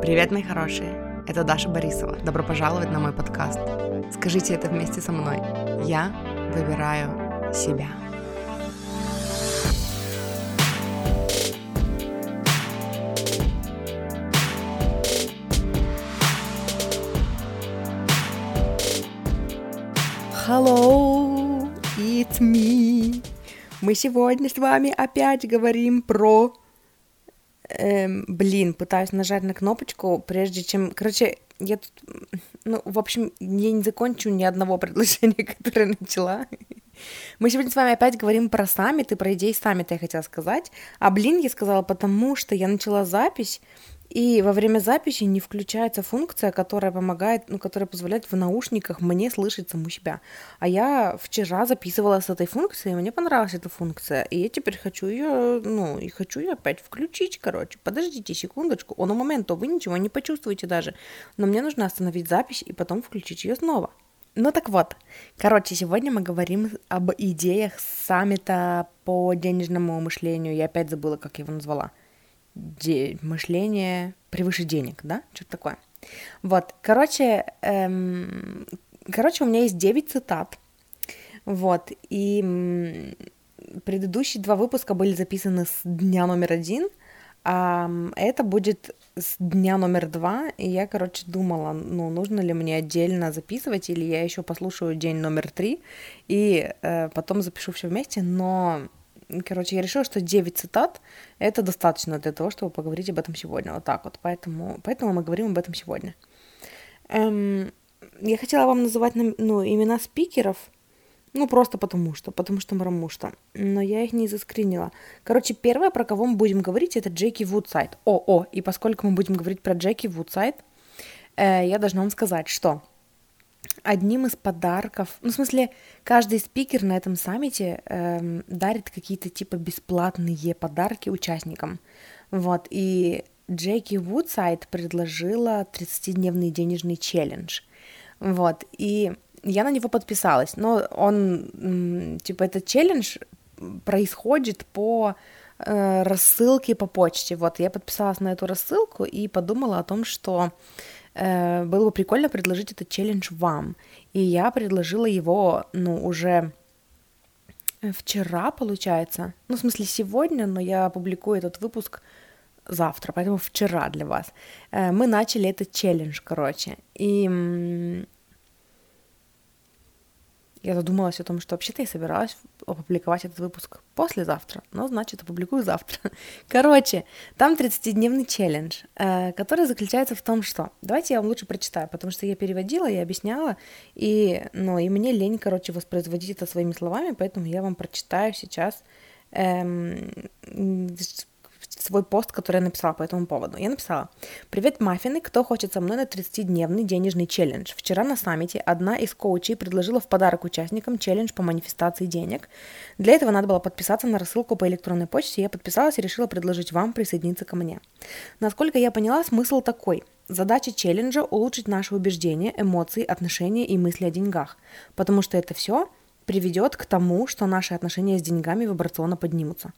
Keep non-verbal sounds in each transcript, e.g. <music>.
Привет, мои хорошие! Это Даша Борисова. Добро пожаловать на мой подкаст. Скажите это вместе со мной. Я выбираю себя. Hello, it's me. Мы сегодня с вами опять говорим про Эм, блин, пытаюсь нажать на кнопочку, прежде чем... Короче, я тут... Ну, в общем, я не закончу ни одного предложения, <laughs> которое начала. Мы сегодня с вами опять говорим про саммит и про идеи саммита, я хотела сказать. А блин, я сказала, потому что я начала запись, и во время записи не включается функция, которая помогает, ну, которая позволяет в наушниках мне слышать саму себя. А я вчера записывала с этой функцией, и мне понравилась эта функция. И я теперь хочу ее, ну, и хочу ее опять включить, короче. Подождите секундочку. Он у момента вы ничего не почувствуете даже. Но мне нужно остановить запись и потом включить ее снова. Ну так вот, короче, сегодня мы говорим об идеях саммита по денежному мышлению. Я опять забыла, как его назвала де- мышление превыше денег, да, что-то такое. Вот, короче, эм, короче, у меня есть 9 цитат, вот, и предыдущие два выпуска были записаны с дня номер один, а это будет с дня номер два, и я, короче, думала, ну, нужно ли мне отдельно записывать, или я еще послушаю день номер три, и э, потом запишу все вместе, но Короче, я решила, что 9 цитат — это достаточно для того, чтобы поговорить об этом сегодня. Вот так вот. Поэтому, поэтому мы говорим об этом сегодня. Эм, я хотела вам называть ну, имена спикеров, ну, просто потому что, потому что, потому что. Но я их не заскринила. Короче, первое, про кого мы будем говорить, это Джеки Вудсайд. О, о, и поскольку мы будем говорить про Джеки Вудсайд, э, я должна вам сказать, что одним из подарков, ну, в смысле, каждый спикер на этом саммите эм, дарит какие-то типа бесплатные подарки участникам. Вот, и Джеки Вудсайд предложила 30-дневный денежный челлендж. Вот, и я на него подписалась, но он, типа, этот челлендж происходит по э, рассылке по почте. Вот, я подписалась на эту рассылку и подумала о том, что э, было бы прикольно предложить этот челлендж вам. И я предложила его, ну, уже вчера, получается. Ну, в смысле, сегодня, но я опубликую этот выпуск завтра, поэтому вчера для вас. Э, мы начали этот челлендж, короче. И я задумалась о том, что вообще-то я собиралась опубликовать этот выпуск послезавтра, но значит опубликую завтра. <laughs> Короче, там 30-дневный челлендж, э, который заключается в том, что... Давайте я вам лучше прочитаю, потому что я переводила, я объясняла, и, ну, и мне лень, короче, воспроизводить это своими словами, поэтому я вам прочитаю сейчас эм, свой пост, который я написала по этому поводу. Я написала, «Привет, маффины, кто хочет со мной на 30-дневный денежный челлендж? Вчера на саммите одна из коучей предложила в подарок участникам челлендж по манифестации денег. Для этого надо было подписаться на рассылку по электронной почте, я подписалась и решила предложить вам присоединиться ко мне. Насколько я поняла, смысл такой – Задача челленджа – улучшить наши убеждения, эмоции, отношения и мысли о деньгах, потому что это все приведет к тому, что наши отношения с деньгами вибрационно поднимутся.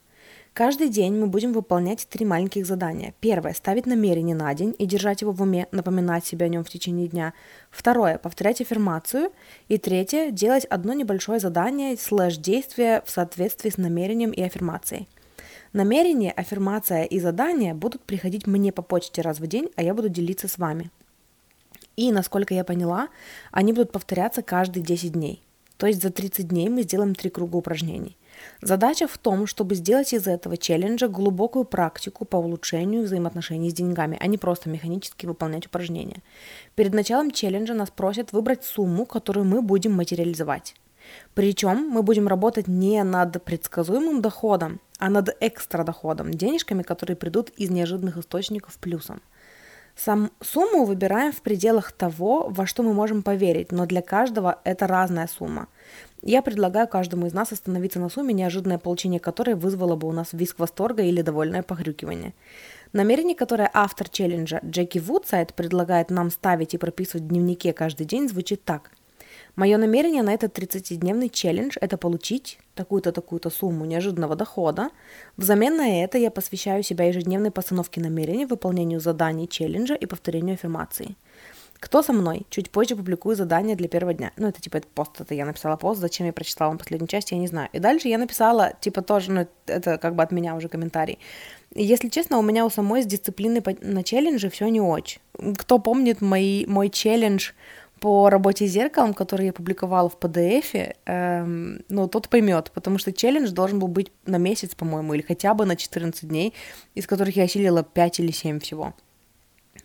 Каждый день мы будем выполнять три маленьких задания. Первое – ставить намерение на день и держать его в уме, напоминать себе о нем в течение дня. Второе – повторять аффирмацию. И третье – делать одно небольшое задание слэш действие в соответствии с намерением и аффирмацией. Намерение, аффирмация и задания будут приходить мне по почте раз в день, а я буду делиться с вами. И, насколько я поняла, они будут повторяться каждые 10 дней. То есть за 30 дней мы сделаем три круга упражнений. Задача в том, чтобы сделать из этого челленджа глубокую практику по улучшению взаимоотношений с деньгами, а не просто механически выполнять упражнения. Перед началом челленджа нас просят выбрать сумму, которую мы будем материализовать. Причем мы будем работать не над предсказуемым доходом, а над экстра доходом, денежками, которые придут из неожиданных источников плюсом. Сам сумму выбираем в пределах того, во что мы можем поверить, но для каждого это разная сумма. Я предлагаю каждому из нас остановиться на сумме, неожиданное получение которой вызвало бы у нас виск восторга или довольное похрюкивание. Намерение, которое автор челленджа Джеки Вудсайд предлагает нам ставить и прописывать в дневнике каждый день, звучит так. Мое намерение на этот 30-дневный челлендж – это получить такую-то, такую-то сумму неожиданного дохода. Взамен на это я посвящаю себя ежедневной постановке намерений, выполнению заданий челленджа и повторению аффирмации. Кто со мной? Чуть позже публикую задание для первого дня. Ну, это типа это пост, это я написала пост, зачем я прочитала вам последнюю часть, я не знаю. И дальше я написала, типа тоже, ну, это как бы от меня уже комментарий. И, если честно, у меня у самой с дисциплиной на челлендже все не очень. Кто помнит мои, мой челлендж по работе с зеркалом, который я публиковала в PDF, эм, ну, тот поймет, потому что челлендж должен был быть на месяц, по-моему, или хотя бы на 14 дней, из которых я осилила 5 или 7 всего.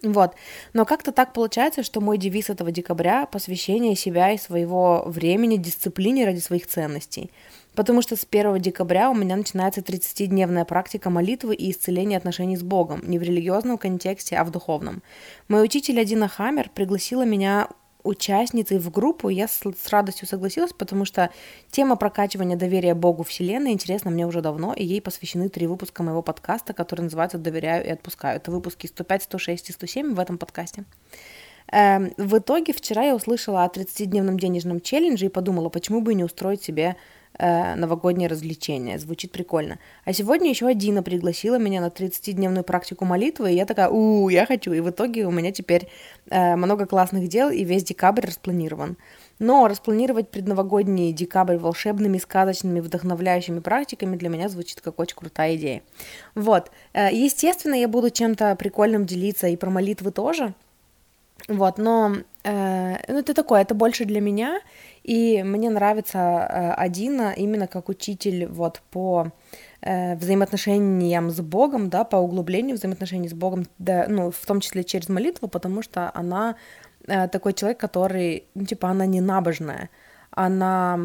Вот. Но как-то так получается, что мой девиз этого декабря — посвящение себя и своего времени дисциплине ради своих ценностей. Потому что с 1 декабря у меня начинается 30-дневная практика молитвы и исцеления отношений с Богом, не в религиозном контексте, а в духовном. Мой учитель Адина Хаммер пригласила меня участницей в группу, я с, радостью согласилась, потому что тема прокачивания доверия Богу Вселенной интересна мне уже давно, и ей посвящены три выпуска моего подкаста, который называется «Доверяю и отпускаю». Это выпуски 105, 106 и 107 в этом подкасте. Эм, в итоге вчера я услышала о 30-дневном денежном челлендже и подумала, почему бы не устроить себе э, новогоднее развлечение. Звучит прикольно. А сегодня еще Дина пригласила меня на 30-дневную практику молитвы, и я такая, у, я хочу. И в итоге у меня теперь э, много классных дел, и весь декабрь распланирован. Но распланировать предновогодний декабрь волшебными, сказочными, вдохновляющими практиками для меня звучит как очень крутая идея. Вот. Э, естественно, я буду чем-то прикольным делиться и про молитвы тоже. Вот, но э, ну, это такое, это больше для меня, и мне нравится э, Адина именно как учитель вот по э, взаимоотношениям с Богом, да, по углублению взаимоотношений с Богом, да, ну, в том числе через молитву, потому что она э, такой человек, который, ну, типа, она не набожная, она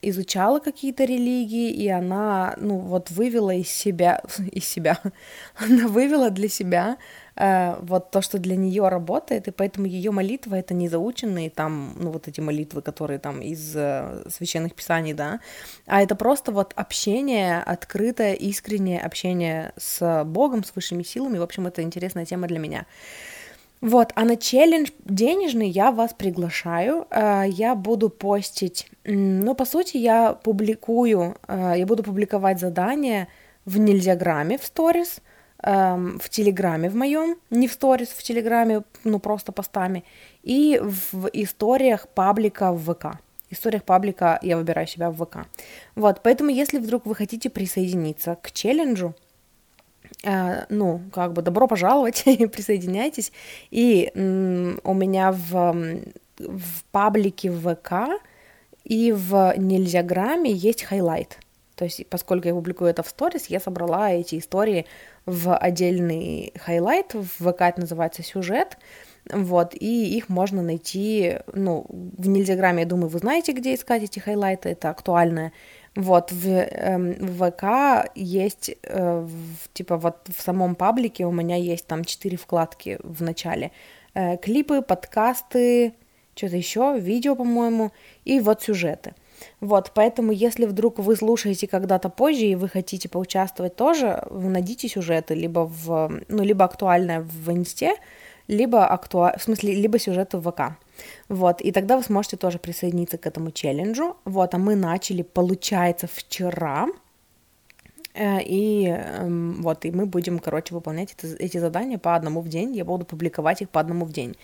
изучала какие-то религии, и она, ну, вот вывела из себя, <laughs> из себя, она вывела для себя вот то, что для нее работает, и поэтому ее молитва это не заученные там, ну вот эти молитвы, которые там из э, священных писаний, да, а это просто вот общение, открытое, искреннее общение с Богом, с высшими силами, в общем, это интересная тема для меня. Вот, а на челлендж денежный я вас приглашаю. Э, я буду постить, ну, по сути, я публикую, э, я буду публиковать задания в Нельзяграме в сторис, эм, в Телеграме в моем, не в сторис, в Телеграме, ну просто постами, и в историях паблика в ВК. Историях паблика я выбираю себя в ВК. Вот, поэтому если вдруг вы хотите присоединиться к челленджу, э, ну, как бы добро пожаловать, <laughs> присоединяйтесь. И м, у меня в, в паблике в ВК и в Нельзяграме есть highlight. То есть, поскольку я публикую это в сторис, я собрала эти истории в отдельный highlight, в ВК это называется сюжет, вот, и их можно найти, ну, в Нельзяграме, я думаю, вы знаете, где искать эти хайлайты, это актуальное. Вот, в, э, в ВК есть, э, в, типа, вот в самом паблике у меня есть там четыре вкладки в начале. Э, клипы, подкасты, что-то еще, видео, по-моему, и вот сюжеты. Вот, поэтому если вдруг вы слушаете когда-то позже и вы хотите поучаствовать тоже, найдите сюжеты либо в, ну, либо актуальное в инсте, либо актуаль... в смысле, либо сюжеты в ВК. Вот, и тогда вы сможете тоже присоединиться к этому челленджу. Вот, а мы начали, получается, вчера. Э, и эм, вот, и мы будем, короче, выполнять это, эти задания по одному в день. Я буду публиковать их по одному в день.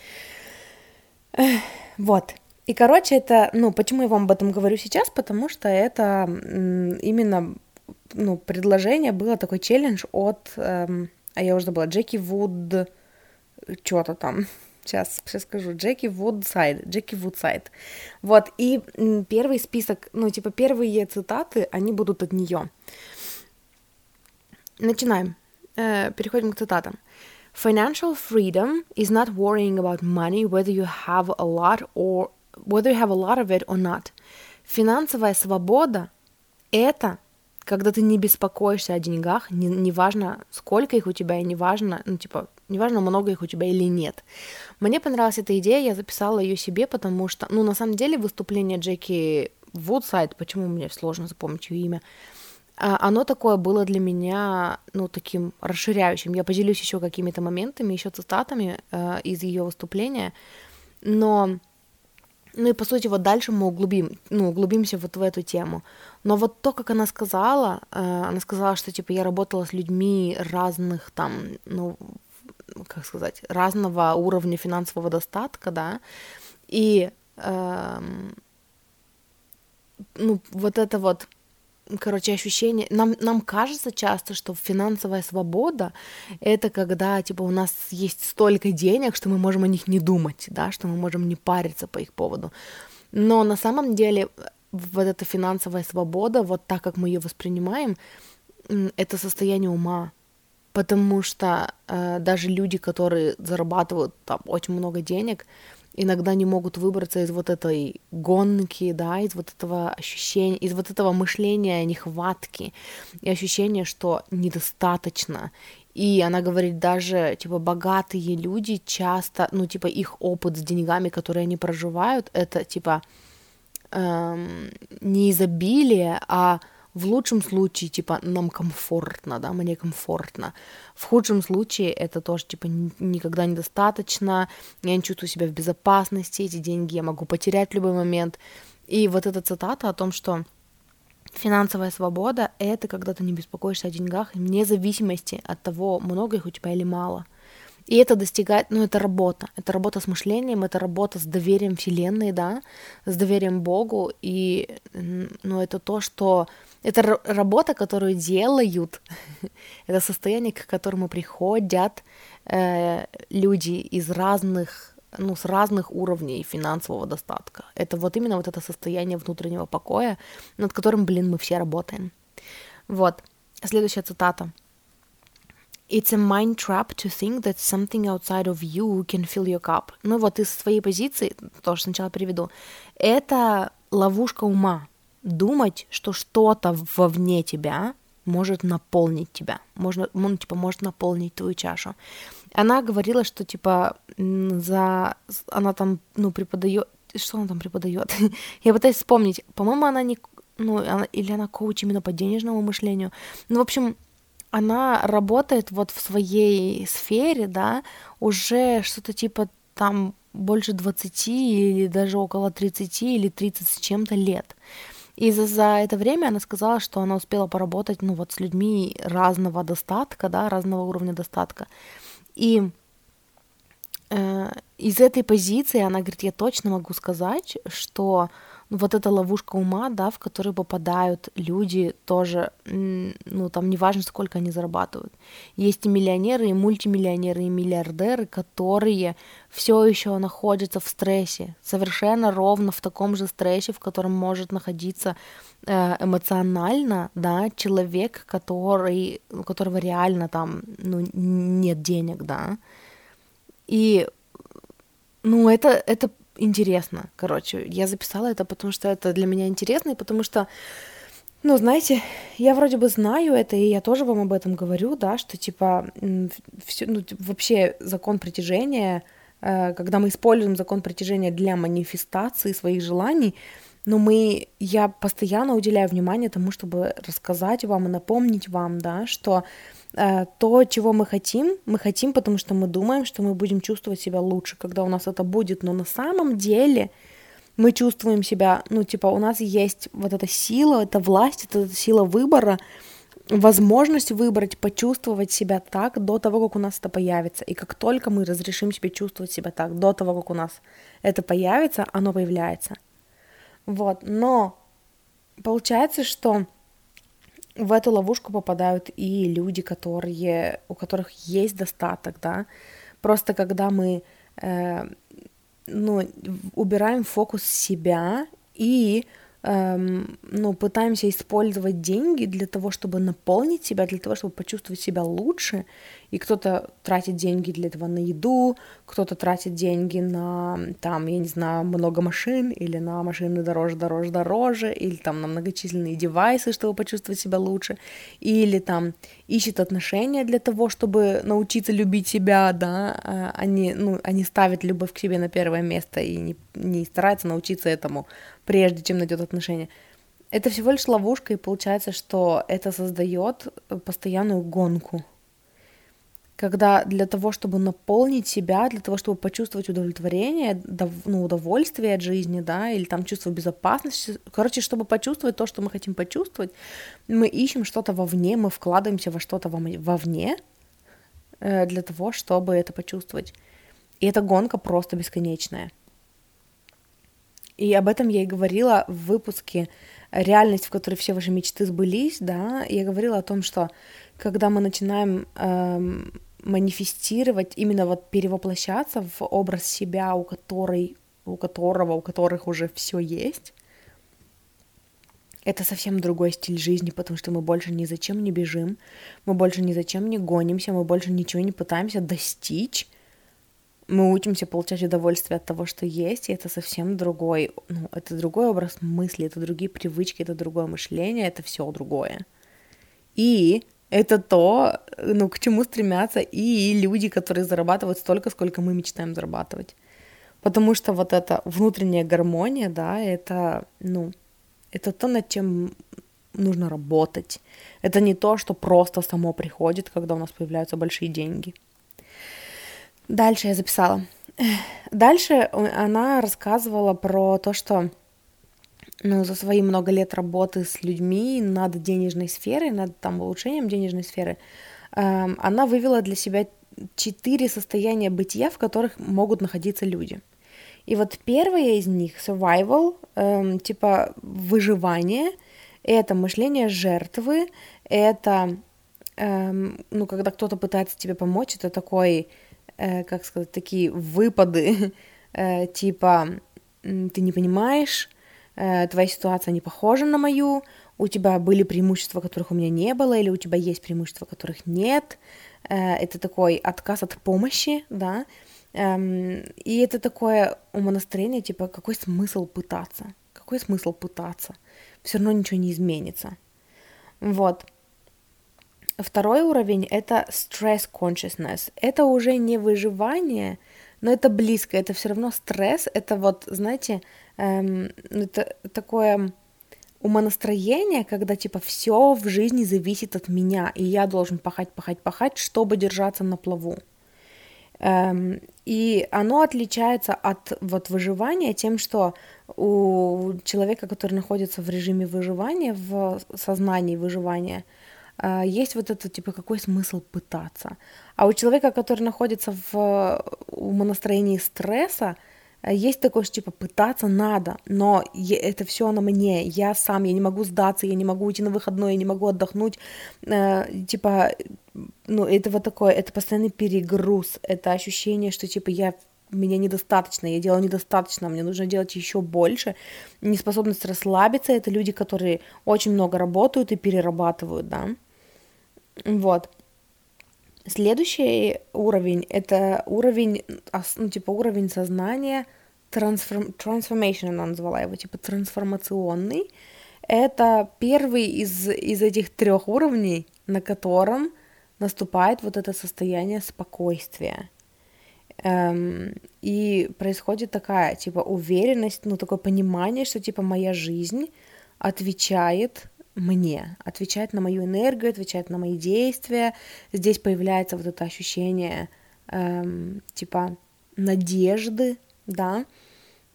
Вот. И, короче, это, ну, почему я вам об этом говорю сейчас? Потому что это именно, ну, предложение было такой челлендж от, эм, а я уже забыла, Джеки Вуд, что-то там, сейчас, сейчас скажу, Джеки Вудсайд, Джеки Вудсайд. Вот, и первый список, ну, типа, первые цитаты, они будут от нее. Начинаем. Э, переходим к цитатам. Financial freedom is not worrying about money, whether you have a lot or whether you have a lot of it or not. Финансовая свобода – это когда ты не беспокоишься о деньгах, не, неважно, сколько их у тебя, и неважно, ну, типа, неважно, много их у тебя или нет. Мне понравилась эта идея, я записала ее себе, потому что, ну, на самом деле, выступление Джеки Вудсайд, почему мне сложно запомнить ее имя, а, оно такое было для меня, ну, таким расширяющим. Я поделюсь еще какими-то моментами, еще цитатами э, из ее выступления, но Ну и по сути вот дальше мы углубим, ну, углубимся вот в эту тему. Но вот то, как она сказала, э, она сказала, что типа я работала с людьми разных там, ну, как сказать, разного уровня финансового достатка, да, и э, ну, вот это вот короче, ощущение... Нам, нам кажется часто, что финансовая свобода — это когда, типа, у нас есть столько денег, что мы можем о них не думать, да, что мы можем не париться по их поводу. Но на самом деле вот эта финансовая свобода, вот так, как мы ее воспринимаем, это состояние ума, потому что э, даже люди, которые зарабатывают там очень много денег, иногда не могут выбраться из вот этой гонки, да, из вот этого ощущения, из вот этого мышления нехватки и ощущения, что недостаточно. И она говорит, даже, типа, богатые люди часто, ну, типа, их опыт с деньгами, которые они проживают, это, типа, эм, не изобилие, а в лучшем случае, типа, нам комфортно, да, мне комфортно. В худшем случае это тоже, типа, никогда недостаточно, я не чувствую себя в безопасности, эти деньги я могу потерять в любой момент. И вот эта цитата о том, что финансовая свобода — это когда ты не беспокоишься о деньгах, вне зависимости от того, много их у тебя или мало. И это достигает, ну, это работа. Это работа с мышлением, это работа с доверием Вселенной, да, с доверием Богу. И, ну, это то, что это работа, которую делают, <laughs> это состояние, к которому приходят э, люди из разных, ну, с разных уровней финансового достатка. Это вот именно вот это состояние внутреннего покоя, над которым, блин, мы все работаем. Вот, следующая цитата. It's a mind trap to think that something outside of you can fill your cup. Ну вот из своей позиции, тоже сначала приведу, это ловушка ума, думать, что что-то вовне тебя может наполнить тебя, можно, ну, типа, может наполнить твою чашу. Она говорила, что, типа, за... Она там, ну, преподает... Что она там преподает? <laughs> Я пытаюсь вспомнить. По-моему, она не... Ну, она... или она коуч именно по денежному мышлению. Ну, в общем, она работает вот в своей сфере, да, уже что-то типа там больше 20 или даже около 30 или 30 с чем-то лет. И за, за это время она сказала, что она успела поработать, ну, вот с людьми разного достатка, да, разного уровня достатка. И э, из этой позиции она говорит, я точно могу сказать, что вот эта ловушка ума, да, в которую попадают люди тоже, ну, там неважно, сколько они зарабатывают. Есть и миллионеры, и мультимиллионеры, и миллиардеры, которые все еще находятся в стрессе, совершенно ровно в таком же стрессе, в котором может находиться э, эмоционально, да, человек, который, у которого реально там, ну, нет денег, да. И, ну, это, это интересно, короче. Я записала это, потому что это для меня интересно, и потому что, ну, знаете, я вроде бы знаю это, и я тоже вам об этом говорю, да, что, типа, все, ну, вообще закон притяжения, э, когда мы используем закон притяжения для манифестации своих желаний, но мы, я постоянно уделяю внимание тому, чтобы рассказать вам и напомнить вам, да, что то, чего мы хотим, мы хотим, потому что мы думаем, что мы будем чувствовать себя лучше, когда у нас это будет, но на самом деле мы чувствуем себя, ну, типа, у нас есть вот эта сила, эта власть, эта сила выбора, возможность выбрать, почувствовать себя так до того, как у нас это появится. И как только мы разрешим себе чувствовать себя так, до того, как у нас это появится, оно появляется. Вот, но получается, что в эту ловушку попадают и люди, которые, у которых есть достаток, да. Просто когда мы э, ну, убираем фокус себя и эм, ну, пытаемся использовать деньги для того, чтобы наполнить себя, для того, чтобы почувствовать себя лучше, и кто-то тратит деньги для этого на еду, кто-то тратит деньги на, там, я не знаю, много машин, или на машины дороже, дороже, дороже, или там на многочисленные девайсы, чтобы почувствовать себя лучше, или там ищет отношения для того, чтобы научиться любить себя, да, а они, ну, они ставят любовь к себе на первое место и не, не стараются научиться этому, прежде чем найдет отношения. Это всего лишь ловушка, и получается, что это создает постоянную гонку когда для того, чтобы наполнить себя, для того, чтобы почувствовать удовлетворение, ну, удовольствие от жизни, да, или там чувство безопасности, короче, чтобы почувствовать то, что мы хотим почувствовать, мы ищем что-то вовне, мы вкладываемся во что-то вовне э, для того, чтобы это почувствовать. И эта гонка просто бесконечная. И об этом я и говорила в выпуске «Реальность, в которой все ваши мечты сбылись», да, я говорила о том, что когда мы начинаем эм, манифестировать, именно вот перевоплощаться в образ себя, у которой, у которого, у которых уже все есть, это совсем другой стиль жизни, потому что мы больше ни зачем не бежим, мы больше ни зачем не гонимся, мы больше ничего не пытаемся достичь, мы учимся получать удовольствие от того, что есть, и это совсем другой, ну, это другой образ мысли, это другие привычки, это другое мышление, это все другое. И это то, ну, к чему стремятся и люди, которые зарабатывают столько, сколько мы мечтаем зарабатывать. Потому что вот эта внутренняя гармония, да, это, ну, это то, над чем нужно работать. Это не то, что просто само приходит, когда у нас появляются большие деньги. Дальше я записала. Дальше она рассказывала про то, что ну, за свои много лет работы с людьми над денежной сферой, над там улучшением денежной сферы, эм, она вывела для себя четыре состояния бытия, в которых могут находиться люди. И вот первое из них survival, эм, типа выживание, это мышление жертвы, это эм, ну когда кто-то пытается тебе помочь, это такой, э, как сказать, такие выпады, <laughs> э, типа ты не понимаешь, твоя ситуация не похожа на мою, у тебя были преимущества, которых у меня не было, или у тебя есть преимущества, которых нет. Э, это такой отказ от помощи, да. Эм, и это такое умонастроение, типа, какой смысл пытаться? Какой смысл пытаться? Все равно ничего не изменится. Вот. Второй уровень — это stress consciousness. Это уже не выживание, но это близко, это все равно стресс, это вот, знаете, эм, это такое умонастроение, когда типа все в жизни зависит от меня, и я должен пахать, пахать, пахать, чтобы держаться на плаву. Эм, и оно отличается от вот выживания тем, что у человека, который находится в режиме выживания, в сознании выживания, э, есть вот это типа какой смысл пытаться. А у человека, который находится в умонастроении стресса, есть такое, что типа пытаться надо, но это все на мне, я сам, я не могу сдаться, я не могу уйти на выходной, я не могу отдохнуть, э, типа, ну, это вот такое, это постоянный перегруз, это ощущение, что типа я меня недостаточно, я делаю недостаточно, мне нужно делать еще больше. Неспособность расслабиться — это люди, которые очень много работают и перерабатывают, да. Вот. Следующий уровень — это уровень, ну, типа уровень сознания, трансформ, transformation она назвала его, типа трансформационный. Это первый из, из этих трех уровней, на котором наступает вот это состояние спокойствия. Эм, и происходит такая, типа, уверенность, ну, такое понимание, что, типа, моя жизнь отвечает мне, отвечает на мою энергию, отвечает на мои действия. Здесь появляется вот это ощущение эм, типа надежды, да,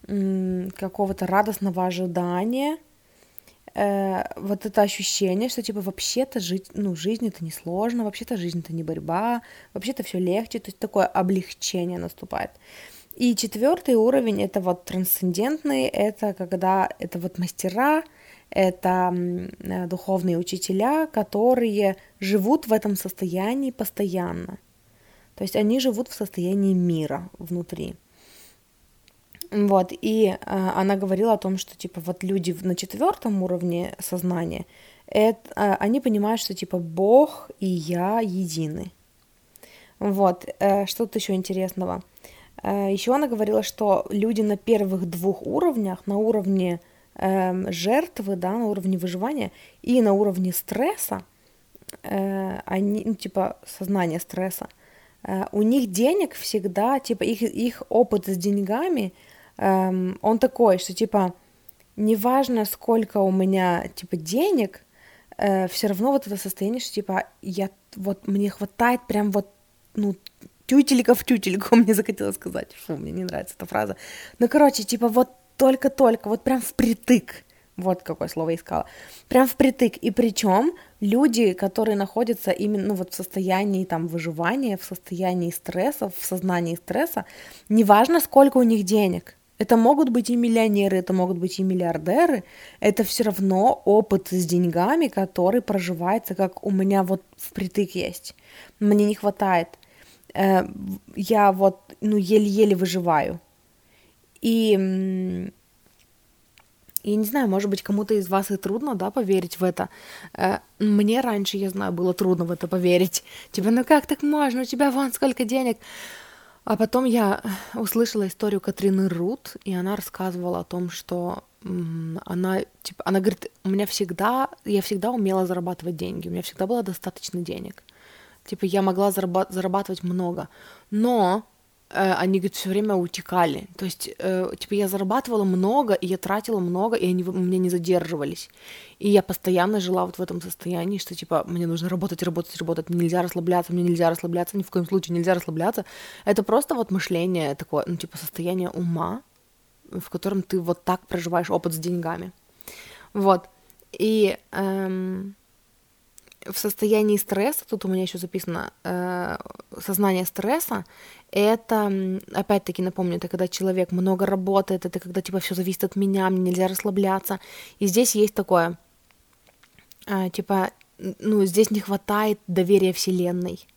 какого-то радостного ожидания, э, вот это ощущение, что типа вообще-то жить, ну, жизнь это не сложно, вообще-то жизнь это не борьба, вообще-то все легче, то есть такое облегчение наступает. И четвертый уровень это вот трансцендентный, это когда это вот мастера, это э, духовные учителя, которые живут в этом состоянии постоянно. То есть они живут в состоянии мира внутри. Вот, и э, она говорила о том, что, типа, вот люди на четвертом уровне сознания, это, э, они понимают, что, типа, Бог и я едины. Вот, э, что-то еще интересного. Э, еще она говорила, что люди на первых двух уровнях, на уровне э, жертвы, да, на уровне выживания и на уровне стресса, э, они, ну, типа, сознание стресса, э, у них денег всегда, типа, их, их опыт с деньгами, э, он такой, что, типа, неважно, сколько у меня, типа, денег, э, все равно вот это состояние, что, типа, я, вот, мне хватает прям вот ну, тютелька в тютельку, <laughs> мне захотелось сказать. Фу, мне не нравится эта фраза. Ну, короче, типа вот только-только, вот прям впритык. Вот какое слово искала. Прям впритык. И причем люди, которые находятся именно ну, вот в состоянии там выживания, в состоянии стресса, в сознании стресса, неважно, сколько у них денег. Это могут быть и миллионеры, это могут быть и миллиардеры. Это все равно опыт с деньгами, который проживается, как у меня вот впритык есть. Мне не хватает. Э, я вот, ну, еле-еле выживаю. И я не знаю, может быть, кому-то из вас и трудно, да, поверить в это. Э, мне раньше, я знаю, было трудно в это поверить. Типа, ну как так можно? У тебя вон сколько денег. А потом я услышала историю Катрины Рут, и она рассказывала о том, что она, типа, она говорит, у меня всегда, я всегда умела зарабатывать деньги, у меня всегда было достаточно денег. Типа, я могла зарабатывать много. Но они, говорит, все время утекали. То есть, э, типа, я зарабатывала много, и я тратила много, и они у меня не задерживались. И я постоянно жила вот в этом состоянии, что, типа, мне нужно работать, работать, работать, мне нельзя расслабляться, мне нельзя расслабляться, ни в коем случае нельзя расслабляться. Это просто вот мышление такое, ну, типа, состояние ума, в котором ты вот так проживаешь опыт с деньгами. Вот. И эм, в состоянии стресса, тут у меня еще записано э, сознание стресса, это, опять-таки напомню, это когда человек много работает, это когда типа все зависит от меня, мне нельзя расслабляться. И здесь есть такое, э, типа, ну, здесь не хватает доверия Вселенной.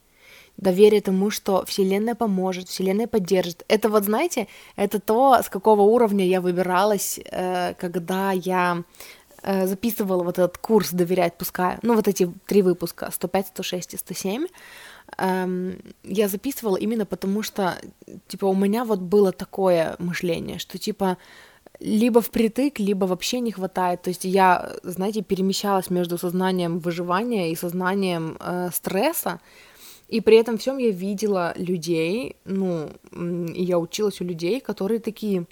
Доверие тому, что Вселенная поможет, Вселенная поддержит. Это вот, знаете, это то, с какого уровня я выбиралась, э, когда я записывала вот этот курс «Доверять, пускай», ну, вот эти три выпуска, 105, 106 и 107, эм, я записывала именно потому, что, типа, у меня вот было такое мышление, что, типа, либо впритык, либо вообще не хватает. То есть я, знаете, перемещалась между сознанием выживания и сознанием э, стресса, и при этом всем я видела людей, ну, я училась у людей, которые такие,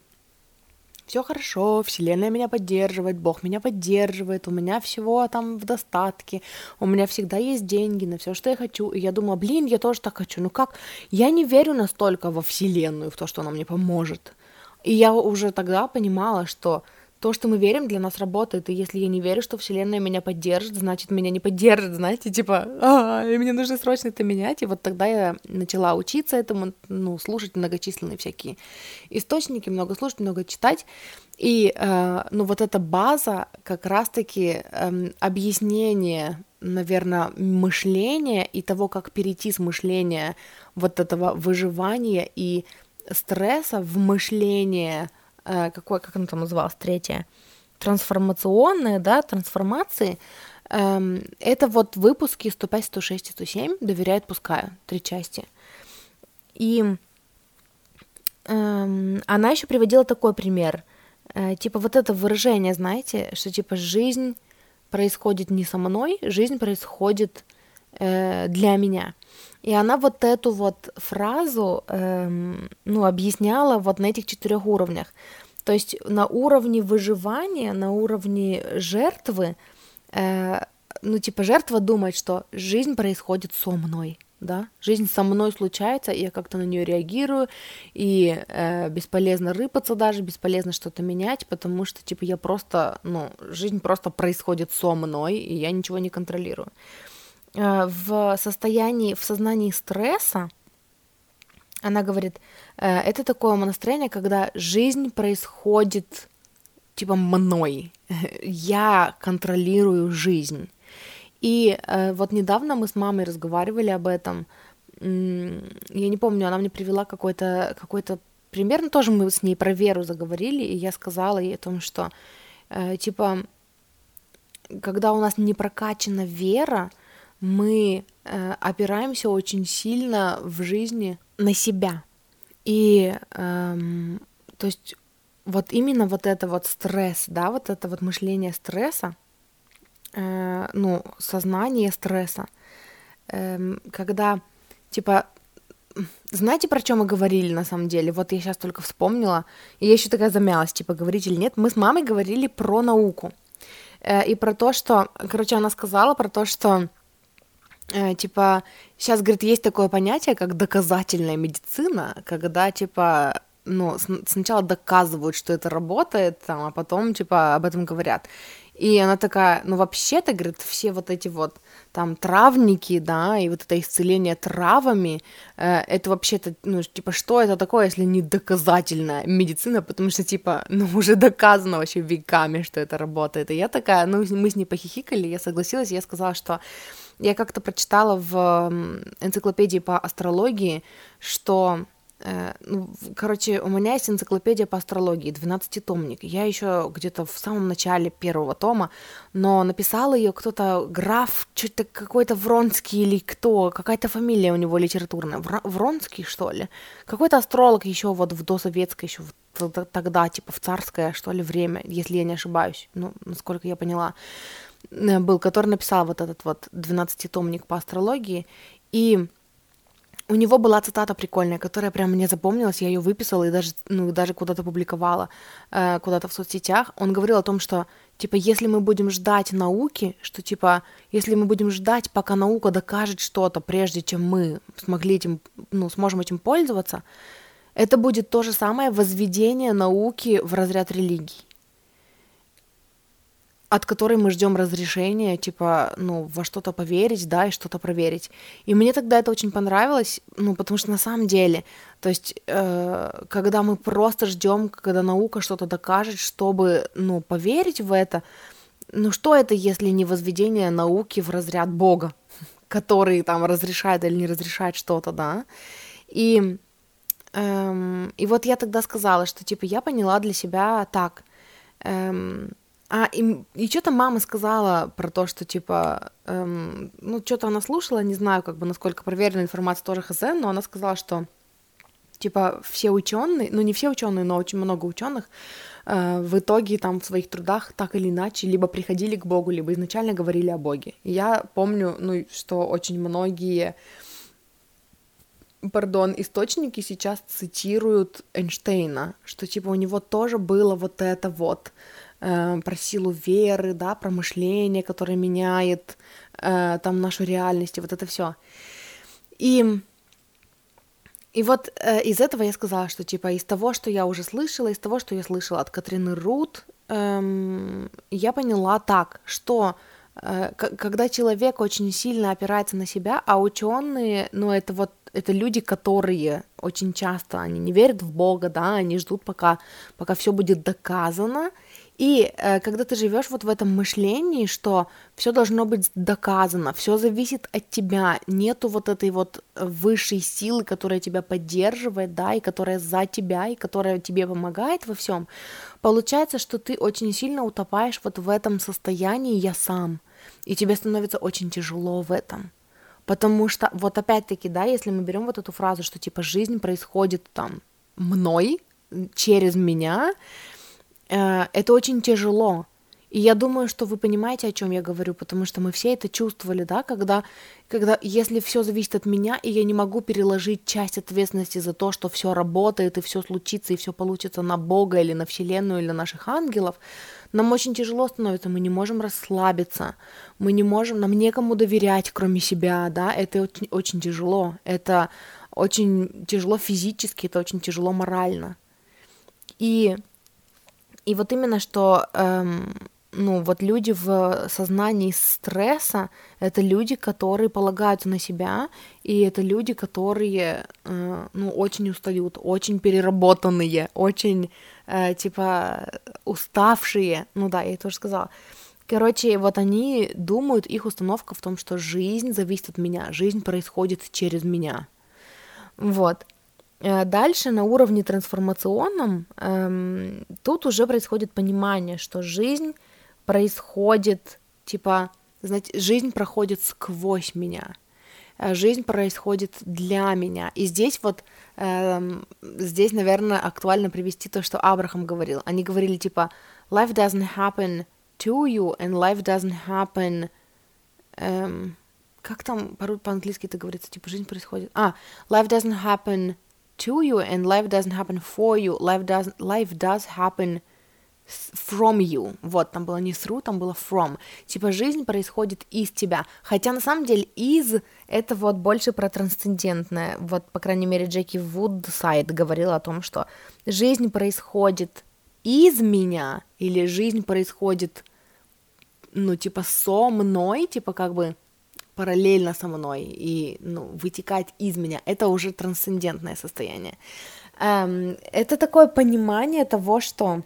все хорошо, Вселенная меня поддерживает, Бог меня поддерживает, у меня всего там в достатке, у меня всегда есть деньги на все, что я хочу. И я думала, блин, я тоже так хочу. Ну как? Я не верю настолько во Вселенную, в то, что она мне поможет. И я уже тогда понимала, что то, что мы верим, для нас работает. И если я не верю, что Вселенная меня поддержит, значит, меня не поддержит, знаете, типа, а, и мне нужно срочно это менять. И вот тогда я начала учиться этому, ну, слушать многочисленные всякие источники, много слушать, много читать. И, э, ну, вот эта база как раз-таки э, объяснение, наверное, мышления и того, как перейти с мышления вот этого выживания и стресса в мышление — Э, какое, как оно там называлось, третье, трансформационное, да, трансформации, эм, это вот выпуски 105, 106 и 107 «Доверяет, пускаю», три части. И эм, она еще приводила такой пример, э, типа вот это выражение, знаете, что типа жизнь происходит не со мной, жизнь происходит э, для меня. И она вот эту вот фразу, эм, ну, объясняла вот на этих четырех уровнях. То есть на уровне выживания, на уровне жертвы, э, ну, типа, жертва думает, что жизнь происходит со мной, да, жизнь со мной случается, и я как-то на нее реагирую, и э, бесполезно рыпаться даже, бесполезно что-то менять, потому что, типа, я просто, ну, жизнь просто происходит со мной, и я ничего не контролирую. В состоянии, в сознании стресса, она говорит, «Э, это такое настроение, когда жизнь происходит типа мной, <laughs> я контролирую жизнь. И э, вот недавно мы с мамой разговаривали об этом, я не помню, она мне привела какой-то какой пример, но тоже мы с ней про веру заговорили, и я сказала ей о том, что типа, когда у нас не прокачана вера, мы э, опираемся очень сильно в жизни на себя. И, эм, то есть, вот именно вот это вот стресс, да, вот это вот мышление стресса, э, ну, сознание стресса, э, когда, типа, знаете, про чем мы говорили на самом деле? Вот я сейчас только вспомнила, и я еще такая замялась, типа, говорить или нет. Мы с мамой говорили про науку. Э, и про то, что, короче, она сказала про то, что типа, сейчас, говорит, есть такое понятие, как доказательная медицина, когда, типа, ну, сначала доказывают, что это работает, там, а потом, типа, об этом говорят. И она такая, ну, вообще-то, говорит, все вот эти вот там травники, да, и вот это исцеление травами, э, это вообще-то, ну, типа, что это такое, если не доказательная медицина, потому что, типа, ну, уже доказано вообще веками, что это работает. И я такая, ну, мы с ней похихикали, я согласилась, я сказала, что я как-то прочитала в энциклопедии по астрологии, что Э, ну, короче, у меня есть энциклопедия по астрологии, 12-томник. Я еще где-то в самом начале первого тома, но написал ее кто-то, граф, что-то какой-то Вронский или кто, какая-то фамилия у него литературная, Вронский, что ли? Какой-то астролог еще вот в досоветской, еще тогда, типа в царское, что ли, время, если я не ошибаюсь, ну, насколько я поняла, был, который написал вот этот вот 12-томник по астрологии, и у него была цитата прикольная, которая прям мне запомнилась, я ее выписала и даже, ну, даже куда-то публиковала, э, куда-то в соцсетях. Он говорил о том, что, типа, если мы будем ждать науки, что, типа, если мы будем ждать, пока наука докажет что-то, прежде чем мы смогли этим, ну, сможем этим пользоваться, это будет то же самое возведение науки в разряд религий от которой мы ждем разрешения, типа, ну, во что-то поверить, да, и что-то проверить. И мне тогда это очень понравилось, ну, потому что на самом деле, то есть, э, когда мы просто ждем, когда наука что-то докажет, чтобы, ну, поверить в это, ну, что это, если не возведение науки в разряд Бога, <laughs> который там разрешает или не разрешает что-то, да? И, эм, и вот я тогда сказала, что, типа, я поняла для себя так, эм, а, и, и что-то мама сказала про то, что, типа, эм, ну, что-то она слушала, не знаю, как бы, насколько проверена информация тоже хз, но она сказала, что, типа, все ученые, ну, не все ученые, но очень много ученых э, в итоге там в своих трудах так или иначе либо приходили к Богу, либо изначально говорили о Боге. И я помню, ну, что очень многие пардон, источники сейчас цитируют Эйнштейна, что типа у него тоже было вот это вот, э, про силу веры, да, про мышление, которое меняет э, там нашу реальность, и вот это все. И и вот э, из этого я сказала, что типа из того, что я уже слышала, из того, что я слышала от Катрины Рут, эм, я поняла так, что э, когда человек очень сильно опирается на себя, а ученые, ну это вот это люди, которые очень часто они не верят в Бога, да, они ждут пока пока все будет доказано, и э, когда ты живешь вот в этом мышлении, что все должно быть доказано, все зависит от тебя, нету вот этой вот высшей силы, которая тебя поддерживает, да, и которая за тебя, и которая тебе помогает во всем, получается, что ты очень сильно утопаешь вот в этом состоянии я сам, и тебе становится очень тяжело в этом. Потому что, вот опять-таки, да, если мы берем вот эту фразу, что типа жизнь происходит там мной, через меня, Э, это очень тяжело. И я думаю, что вы понимаете, о чем я говорю, потому что мы все это чувствовали, да, когда, когда если все зависит от меня, и я не могу переложить часть ответственности за то, что все работает, и все случится, и все получится на Бога или на Вселенную, или на наших ангелов, нам очень тяжело становится, мы не можем расслабиться, мы не можем, нам некому доверять, кроме себя, да, это очень, очень тяжело, это очень тяжело физически, это очень тяжело морально. И и вот именно что, эм, ну, вот люди в сознании стресса, это люди, которые полагаются на себя, и это люди, которые, э, ну, очень устают, очень переработанные, очень, э, типа, уставшие, ну да, я тоже сказала. Короче, вот они думают, их установка в том, что жизнь зависит от меня, жизнь происходит через меня. Вот. Э, дальше на уровне трансформационном эм, тут уже происходит понимание, что жизнь происходит, типа, знаете, жизнь проходит сквозь меня, э, жизнь происходит для меня. И здесь вот, эм, здесь, наверное, актуально привести то, что Абрахам говорил. Они говорили типа, life doesn't happen to you, and life doesn't happen... Эм, как там по-английски это говорится? Типа, жизнь происходит... А, life doesn't happen to you and life doesn't happen for you life does life does happen from you. Вот, там было не through, там было from. Типа жизнь происходит из тебя. Хотя на самом деле из это вот больше про трансцендентное. Вот, по крайней мере, Джеки Вудсайд говорила о том, что жизнь происходит из меня или жизнь происходит, ну, типа, со мной, типа, как бы параллельно со мной и, ну, вытекать из меня. Это уже трансцендентное состояние. Эм, это такое понимание того, что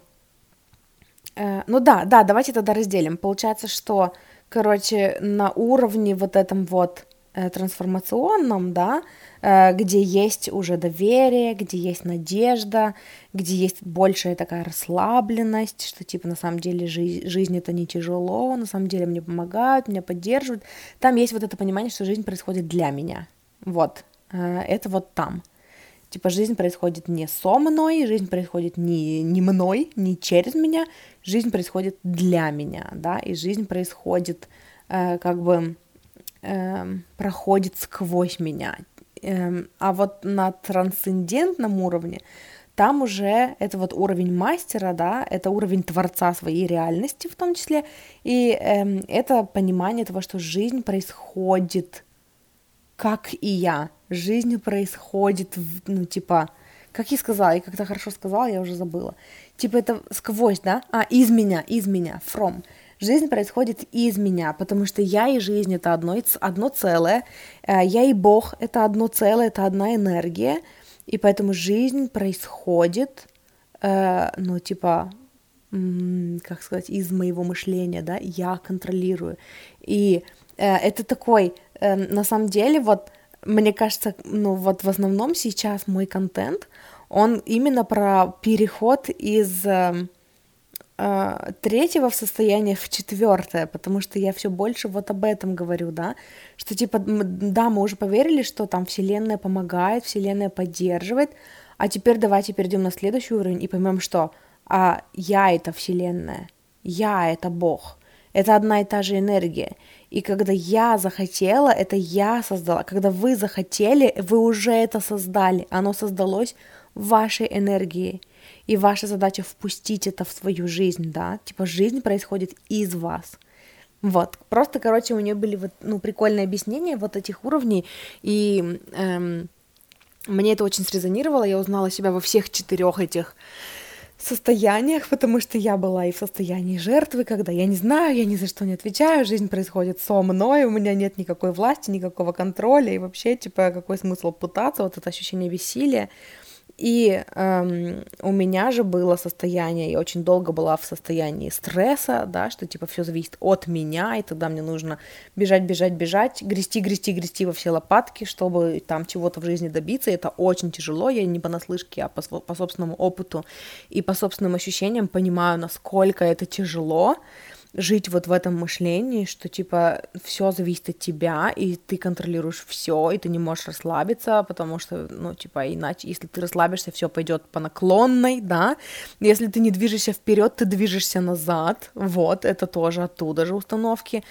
Э, ну да, да, давайте тогда разделим. Получается, что, короче, на уровне вот этом вот э, трансформационном, да, где есть уже доверие, где есть надежда, где есть большая такая расслабленность, что типа на самом деле жизнь, жизнь это не тяжело, на самом деле мне помогают, меня поддерживают. Там есть вот это понимание, что жизнь происходит для меня. Вот, это вот там. Типа жизнь происходит не со мной, жизнь происходит не, не мной, не через меня, жизнь происходит для меня, да, и жизнь происходит э, как бы э, проходит сквозь меня. Э, а вот на трансцендентном уровне там уже это вот уровень мастера, да, это уровень творца своей реальности в том числе, и э, это понимание того, что жизнь происходит как и я, жизнь происходит, ну, типа, как я сказала, я как-то хорошо сказала, я уже забыла. Типа это сквозь, да? А, из меня, из меня, from. Жизнь происходит из меня, потому что я и жизнь это одно, одно целое, э, я и Бог это одно целое, это одна энергия, и поэтому жизнь происходит, э, ну, типа, как сказать, из моего мышления, да, я контролирую. И э, это такой, на самом деле, вот, мне кажется, ну вот в основном сейчас мой контент, он именно про переход из э, третьего в состояние в четвертое, потому что я все больше вот об этом говорю, да, что типа, да, мы уже поверили, что там Вселенная помогает, Вселенная поддерживает, а теперь давайте перейдем на следующий уровень и поймем, что а я это Вселенная, я это Бог, это одна и та же энергия. И когда я захотела, это я создала. Когда вы захотели, вы уже это создали. Оно создалось вашей энергией. И ваша задача впустить это в свою жизнь, да. Типа жизнь происходит из вас. Вот, просто, короче, у нее были вот, ну, прикольные объяснения вот этих уровней, и эм, мне это очень срезонировало, я узнала себя во всех четырех этих состояниях, потому что я была и в состоянии жертвы, когда я не знаю, я ни за что не отвечаю, жизнь происходит со мной, у меня нет никакой власти, никакого контроля, и вообще, типа, какой смысл пытаться, вот это ощущение бессилия, и эм, у меня же было состояние, я очень долго была в состоянии стресса, да, что типа все зависит от меня, и тогда мне нужно бежать, бежать, бежать, грести, грести, грести во все лопатки, чтобы там чего-то в жизни добиться. И это очень тяжело, я не понаслышке, а по, по собственному опыту и по собственным ощущениям понимаю, насколько это тяжело жить вот в этом мышлении, что типа все зависит от тебя, и ты контролируешь все, и ты не можешь расслабиться, потому что, ну, типа, иначе, если ты расслабишься, все пойдет по наклонной, да. Если ты не движешься вперед, ты движешься назад. Вот, это тоже оттуда же установки.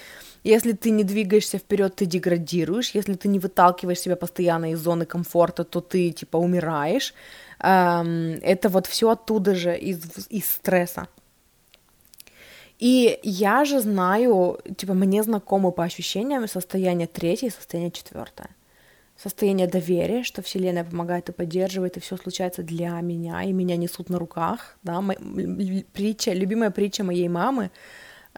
Если ты не двигаешься вперед, ты деградируешь. Если ты не выталкиваешь себя постоянно из зоны комфорта, то ты типа умираешь. Эм, это вот все оттуда же из, из стресса. И я же знаю, типа, мне знакомы по ощущениям состояние третье и состояние четвертое. Состояние доверия, что Вселенная помогает и поддерживает, и все случается для меня, и меня несут на руках, да, Мо- притча, любимая притча моей мамы.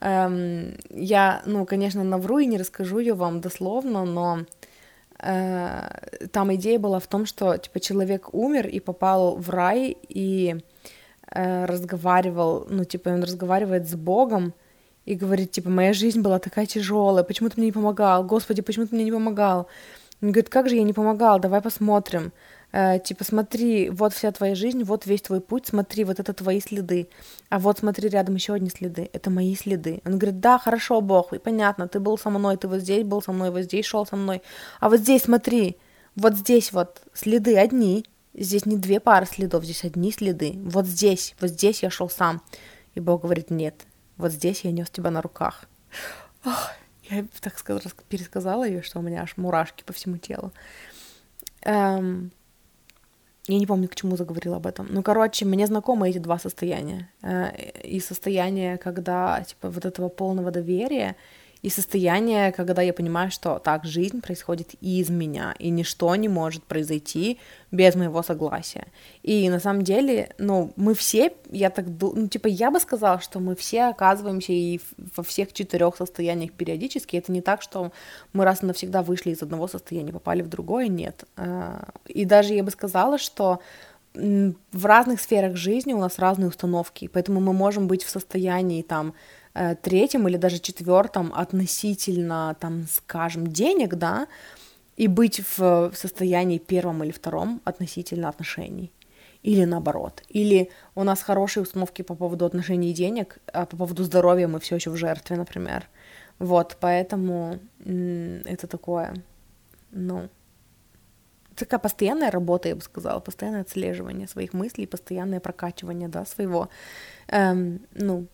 Эм, я, ну, конечно, навру и не расскажу ее вам дословно, но э, там идея была в том, что, типа, человек умер и попал в рай, и э, разговаривал, ну, типа, он разговаривает с Богом и говорит, типа, моя жизнь была такая тяжелая, почему ты мне не помогал? Господи, почему ты мне не помогал? Он говорит, как же я не помогал, давай посмотрим. Э, типа, смотри, вот вся твоя жизнь, вот весь твой путь, смотри, вот это твои следы. А вот смотри, рядом еще одни следы, это мои следы. Он говорит, да, хорошо, Бог, и понятно, ты был со мной, ты вот здесь был со мной, вот здесь шел со мной. А вот здесь, смотри, вот здесь вот следы одни, Здесь не две пары следов, здесь одни следы. Вот здесь, вот здесь я шел сам. И Бог говорит, нет, вот здесь я нес тебя на руках. Ох, я, так сказать, пересказала ее, что у меня аж мурашки по всему телу. Эм, я не помню, к чему заговорила об этом. Ну, короче, мне знакомы эти два состояния. Э, и состояние, когда, типа, вот этого полного доверия, и состояние, когда я понимаю, что так, жизнь происходит из меня, и ничто не может произойти без моего согласия. И на самом деле, ну, мы все, я так, ну, типа, я бы сказала, что мы все оказываемся и во всех четырех состояниях периодически. Это не так, что мы раз и навсегда вышли из одного состояния, попали в другое, нет. А, и даже я бы сказала, что в разных сферах жизни у нас разные установки, поэтому мы можем быть в состоянии там третьем или даже четвертом относительно, там, скажем, денег, да, и быть в состоянии первом или втором относительно отношений. Или наоборот. Или у нас хорошие установки по поводу отношений и денег, а по поводу здоровья мы все еще в жертве, например. Вот, поэтому это такое, ну, такая постоянная работа, я бы сказала, постоянное отслеживание своих мыслей, постоянное прокачивание, да, своего, эм, ну,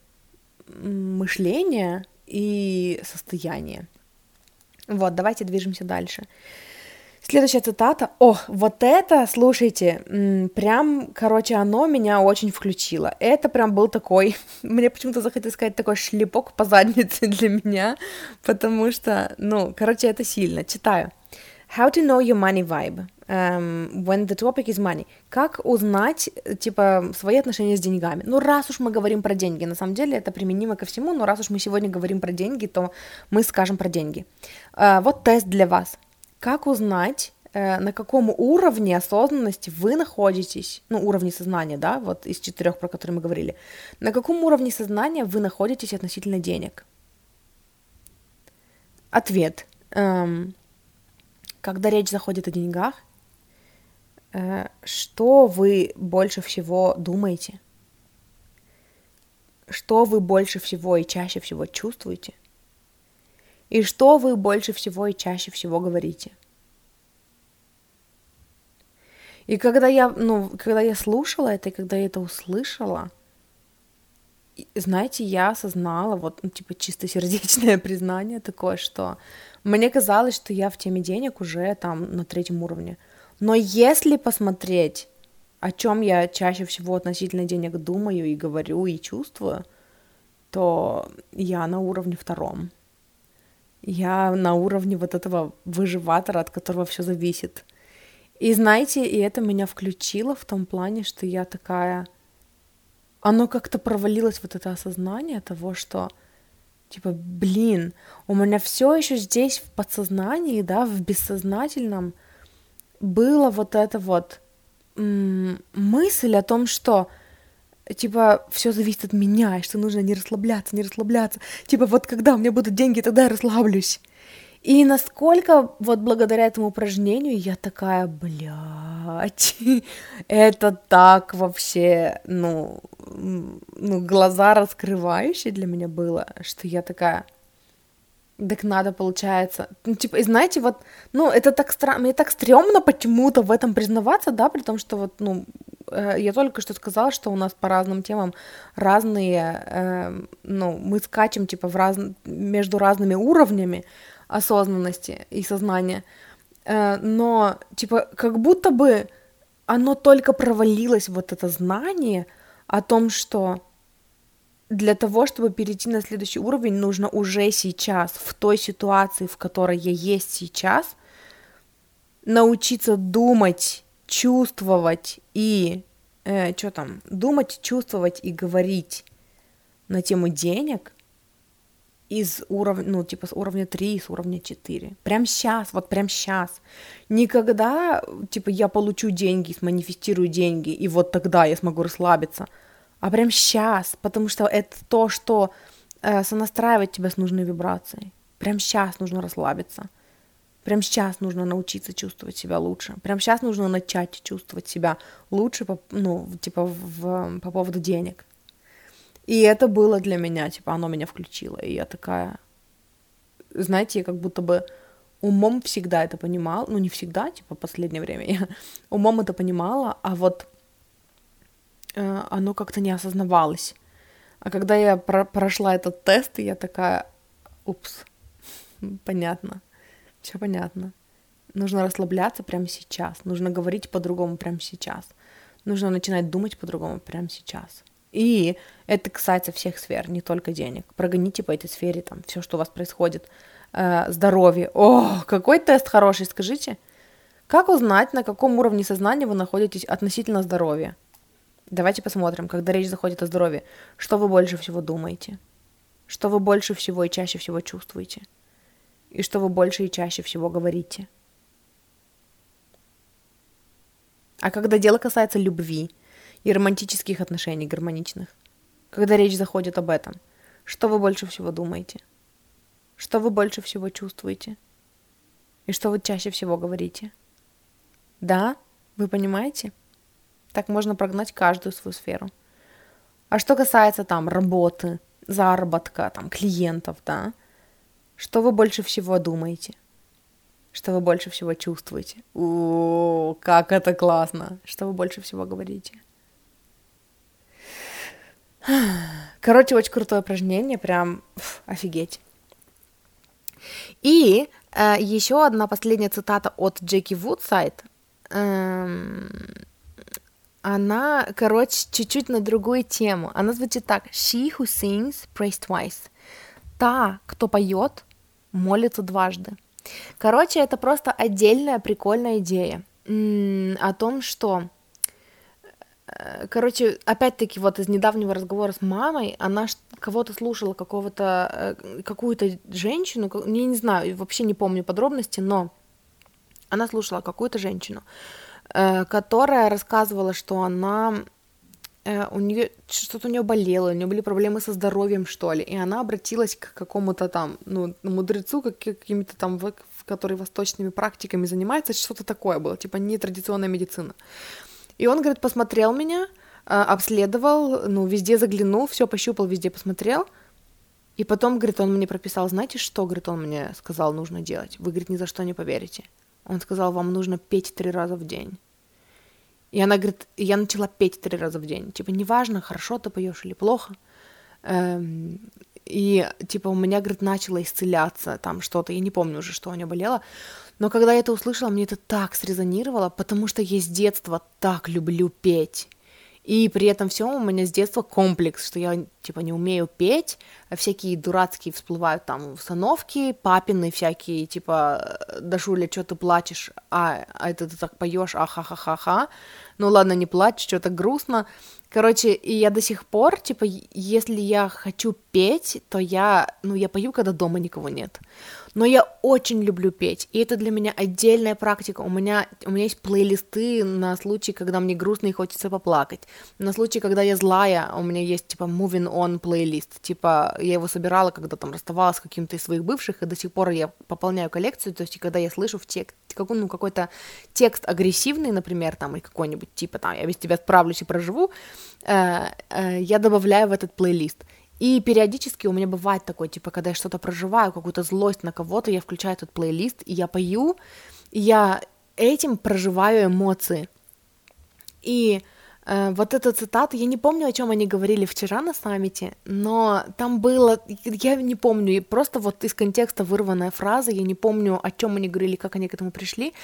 мышления и состояния. Вот, давайте движемся дальше. Следующая цитата. О, вот это, слушайте, прям, короче, оно меня очень включило. Это прям был такой, <laughs> мне почему-то захотелось сказать такой шлепок по заднице <laughs> для меня, потому что, ну, короче, это сильно. Читаю. How to know your money vibe um, when the topic is money. Как узнать, типа, свои отношения с деньгами? Ну, раз уж мы говорим про деньги, на самом деле это применимо ко всему, но раз уж мы сегодня говорим про деньги, то мы скажем про деньги. Uh, вот тест для вас. Как узнать, uh, на каком уровне осознанности вы находитесь, ну, уровне сознания, да, вот из четырех, про которые мы говорили, на каком уровне сознания вы находитесь относительно денег? Ответ. Um, когда речь заходит о деньгах, э, что вы больше всего думаете? Что вы больше всего и чаще всего чувствуете? И что вы больше всего и чаще всего говорите? И когда я, ну, когда я слушала это, и когда я это услышала, знаете, я осознала, вот, ну, типа, чистосердечное <laughs> признание такое, что мне казалось, что я в теме денег уже там на третьем уровне. Но если посмотреть, о чем я чаще всего относительно денег думаю и говорю и чувствую, то я на уровне втором. Я на уровне вот этого выживатора, от которого все зависит. И знаете, и это меня включило в том плане, что я такая... Оно как-то провалилось, вот это осознание того, что Типа, блин, у меня все еще здесь в подсознании, да, в бессознательном было вот это вот мысль о том, что типа все зависит от меня, и что нужно не расслабляться, не расслабляться. Типа вот когда у меня будут деньги, тогда я расслаблюсь. И насколько вот благодаря этому упражнению я такая, блядь, <laughs> это так вообще, ну, ну, глаза раскрывающие для меня было, что я такая, так надо, получается. Ну, типа, и знаете, вот, ну, это так странно, мне так стрёмно почему-то в этом признаваться, да, при том, что вот, ну, э, я только что сказала, что у нас по разным темам разные, э, ну, мы скачем, типа, в раз... между разными уровнями, осознанности и сознания. Э, но, типа, как будто бы оно только провалилось, вот это знание о том, что для того, чтобы перейти на следующий уровень, нужно уже сейчас, в той ситуации, в которой я есть сейчас, научиться думать, чувствовать и э, что там, думать, чувствовать и говорить на тему денег, из уровня, ну, типа с уровня 3, с уровня 4. Прям сейчас, вот прям сейчас. Никогда, типа, я получу деньги, сманифестирую деньги, и вот тогда я смогу расслабиться. А прям сейчас, потому что это то, что э, сонастраивает тебя с нужной вибрацией. Прям сейчас нужно расслабиться. Прям сейчас нужно научиться чувствовать себя лучше. Прям сейчас нужно начать чувствовать себя лучше, по, ну, типа, в, по поводу денег. И это было для меня, типа, оно меня включило. И я такая, знаете, я как будто бы умом всегда это понимала, ну не всегда, типа, последнее время я <laughs> умом это понимала, а вот оно как-то не осознавалось. А когда я про прошла этот тест, я такая, упс, понятно, все понятно. Нужно расслабляться прямо сейчас. Нужно говорить по-другому прямо сейчас. Нужно начинать думать по-другому прямо сейчас. И это касается всех сфер, не только денег. Прогоните по этой сфере там все, что у вас происходит. Э, здоровье. О, какой тест хороший, скажите. Как узнать, на каком уровне сознания вы находитесь относительно здоровья? Давайте посмотрим, когда речь заходит о здоровье, что вы больше всего думаете, что вы больше всего и чаще всего чувствуете, и что вы больше и чаще всего говорите. А когда дело касается любви и романтических отношений гармоничных, когда речь заходит об этом, что вы больше всего думаете, что вы больше всего чувствуете, и что вы чаще всего говорите. Да, вы понимаете? Так можно прогнать каждую свою сферу. А что касается там работы, заработка, там клиентов, да, что вы больше всего думаете? Что вы больше всего чувствуете? О, как это классно! Что вы больше всего говорите? Короче, очень крутое упражнение, прям фу, офигеть. И э, еще одна последняя цитата от Джеки Вудсайд. Эм, она, короче, чуть-чуть на другую тему. Она звучит так. She who sings prays twice. Та, кто поет, молится дважды. Короче, это просто отдельная прикольная идея о том, что э, Короче, опять-таки, вот из недавнего разговора с мамой, она кого-то слушала, какого-то, э, какую-то женщину, я не знаю, вообще не помню подробности, но она слушала какую-то женщину, которая рассказывала, что она э, у нее что-то у нее болело, у нее были проблемы со здоровьем, что ли, и она обратилась к какому-то там, ну, мудрецу, как, какими-то там, который восточными практиками занимается, что-то такое было, типа нетрадиционная медицина. И он, говорит, посмотрел меня, э, обследовал, ну, везде заглянул, все пощупал, везде посмотрел, и потом, говорит, он мне прописал, знаете, что, говорит, он мне сказал, нужно делать? Вы, говорит, ни за что не поверите. Он сказал, вам нужно петь три раза в день. И она говорит, я начала петь три раза в день. Типа, неважно, хорошо ты поешь или плохо. Эм, и, типа, у меня, говорит, начало исцеляться там что-то. Я не помню уже, что у нее болело. Но когда я это услышала, мне это так срезонировало, потому что я с детства так люблю петь. И при этом всем у меня с детства комплекс, что я, типа, не умею петь, всякие дурацкие всплывают там установки, папины всякие, типа, Дашуля, что ты плачешь, а, а это ты так поешь, а-ха-ха-ха-ха, ну ладно, не плачь, что-то грустно, Короче, и я до сих пор, типа, если я хочу петь, то я, ну, я пою, когда дома никого нет. Но я очень люблю петь, и это для меня отдельная практика. У меня, у меня есть плейлисты на случай, когда мне грустно и хочется поплакать. На случай, когда я злая, у меня есть, типа, moving on плейлист. Типа, я его собирала, когда там расставалась с каким-то из своих бывших, и до сих пор я пополняю коллекцию, то есть, когда я слышу в текст, какой, ну, какой-то текст агрессивный, например, там, или какой-нибудь, типа, там, я без тебя справлюсь и проживу, Э, э, я добавляю в этот плейлист. И периодически у меня бывает такое, типа, когда я что-то проживаю, какую-то злость на кого-то, я включаю этот плейлист, и я пою, и я этим проживаю эмоции. И вот эта цитата, я не помню, о чем они говорили вчера на саммите, но там было, я не помню, просто вот из контекста вырванная фраза, я не помню, о чем они говорили, как они к этому пришли,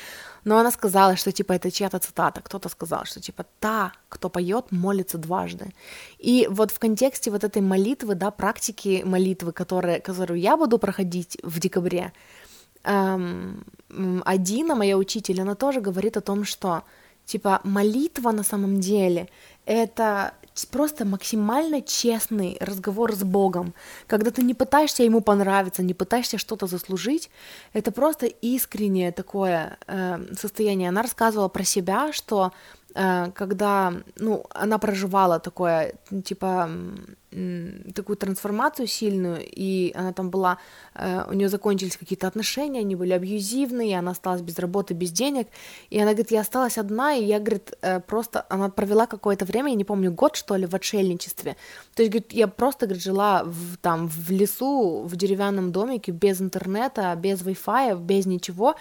но она сказала, что типа это чья-то цитата, кто-то сказал, что типа та, кто поет, молится дважды. И вот в контексте вот этой молитвы, да, практики молитвы, которые, которую я буду проходить в декабре, эм, Адина, моя учитель, она тоже говорит о том, что Типа молитва на самом деле это просто максимально честный разговор с Богом, когда ты не пытаешься ему понравиться, не пытаешься что-то заслужить, это просто искреннее такое э, состояние. Она рассказывала про себя, что когда, ну, она проживала такое, типа, такую трансформацию сильную, и она там была, э, у нее закончились какие-то отношения, они были абьюзивные, она осталась без работы, без денег, и она говорит, я осталась одна, и я, говорит, э, просто, она провела какое-то время, я не помню, год, что ли, в отшельничестве, то есть, говорит, я просто, говорит, жила в, там, в лесу, в деревянном домике, без интернета, без Wi-Fi, без ничего,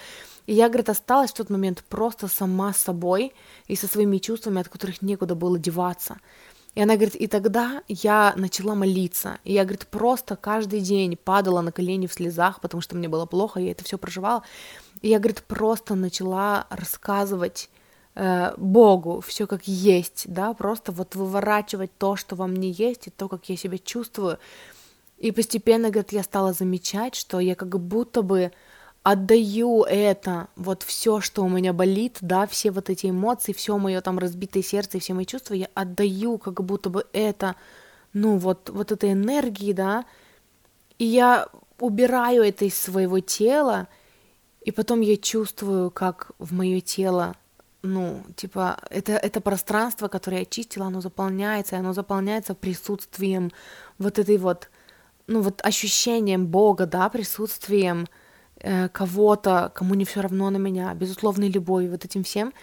и я, говорит, осталась в тот момент просто сама собой и со своими чувствами, от которых некуда было деваться. И она говорит, и тогда я начала молиться. И я, говорит, просто каждый день падала на колени в слезах, потому что мне было плохо, я это все проживала. И я, говорит, просто начала рассказывать э, Богу все как есть, да, просто вот выворачивать то, что во мне есть, и то, как я себя чувствую. И постепенно, говорит, я стала замечать, что я как будто бы отдаю это, вот все, что у меня болит, да, все вот эти эмоции, все мое там разбитое сердце, все мои чувства, я отдаю как будто бы это, ну вот, вот этой энергии, да, и я убираю это из своего тела, и потом я чувствую, как в мое тело, ну, типа, это, это пространство, которое я чистила, оно заполняется, и оно заполняется присутствием вот этой вот, ну, вот ощущением Бога, да, присутствием, кого-то, кому не все равно на меня, безусловной любовью, вот этим всем.